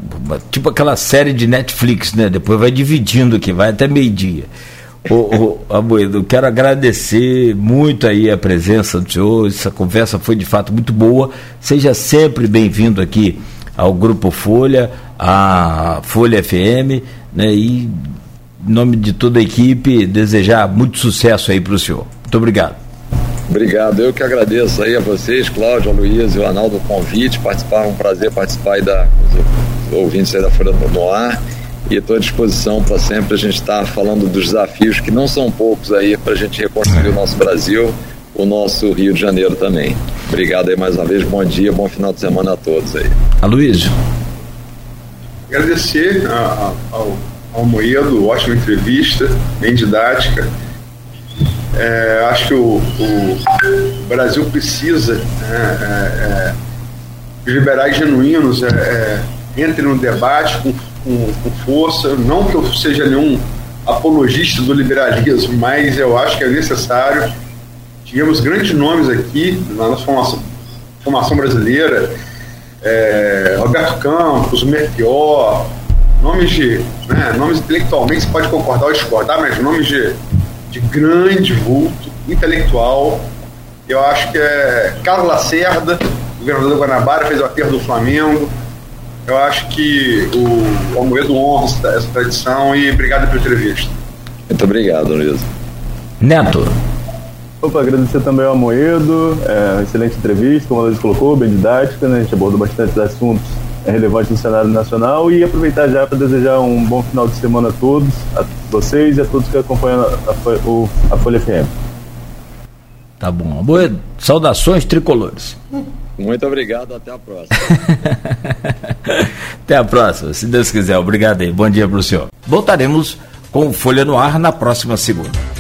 tipo aquela série de Netflix, né? Depois vai dividindo aqui, vai até meio-dia. Ô, Amoedo, quero agradecer muito aí a presença do senhor. Essa conversa foi de fato muito boa. Seja sempre bem-vindo aqui ao Grupo Folha, à Folha FM, né? E em nome de toda a equipe, desejar muito sucesso aí para o senhor. Muito obrigado. Obrigado, eu que agradeço aí a vocês, Cláudio, a Luiz e o Arnaldo, o convite, participar, é um prazer participar aí da, dos ouvintes aí da Folha no Ar e estou à disposição para sempre a gente estar tá falando dos desafios que não são poucos aí para a gente reconstruir o nosso Brasil, o nosso Rio de Janeiro também. Obrigado aí mais uma vez, bom dia, bom final de semana a todos aí. Aloysio. Agradecer a, a, ao, ao Moedo, ótima entrevista, bem didática. É, acho que o, o, Brasil precisa né, é, é, de liberais genuínos é, é, entre no debate com, com, com, força. Não que eu seja nenhum apologista do liberalismo, mas eu acho que é necessário Tivemos grandes nomes aqui na nossa formação, formação brasileira, é, Roberto Campos, Melchior, nomes de. Né, nomes intelectualmente você pode concordar ou discordar, mas nomes de, de grande vulto, intelectual. Eu acho que é Carlos Lacerda, governador do Guanabara, fez o aterro do Flamengo. Eu acho que o Almoedo honra essa tradição e obrigado pela entrevista. Muito obrigado, Luiz. Neto. Opa, agradecer também ao Moedo, é, excelente entrevista, como a Luiz colocou, bem didática, né? A gente abordou bastante assuntos é, relevantes no cenário nacional e aproveitar já para desejar um bom final de semana a todos, a vocês e a todos que acompanham a, a, a Folha FM. Tá bom. Moedo, saudações tricolores. Muito obrigado, até a próxima. até a próxima, se Deus quiser. Obrigado aí. Bom dia para o senhor. Voltaremos com Folha no Ar na próxima segunda.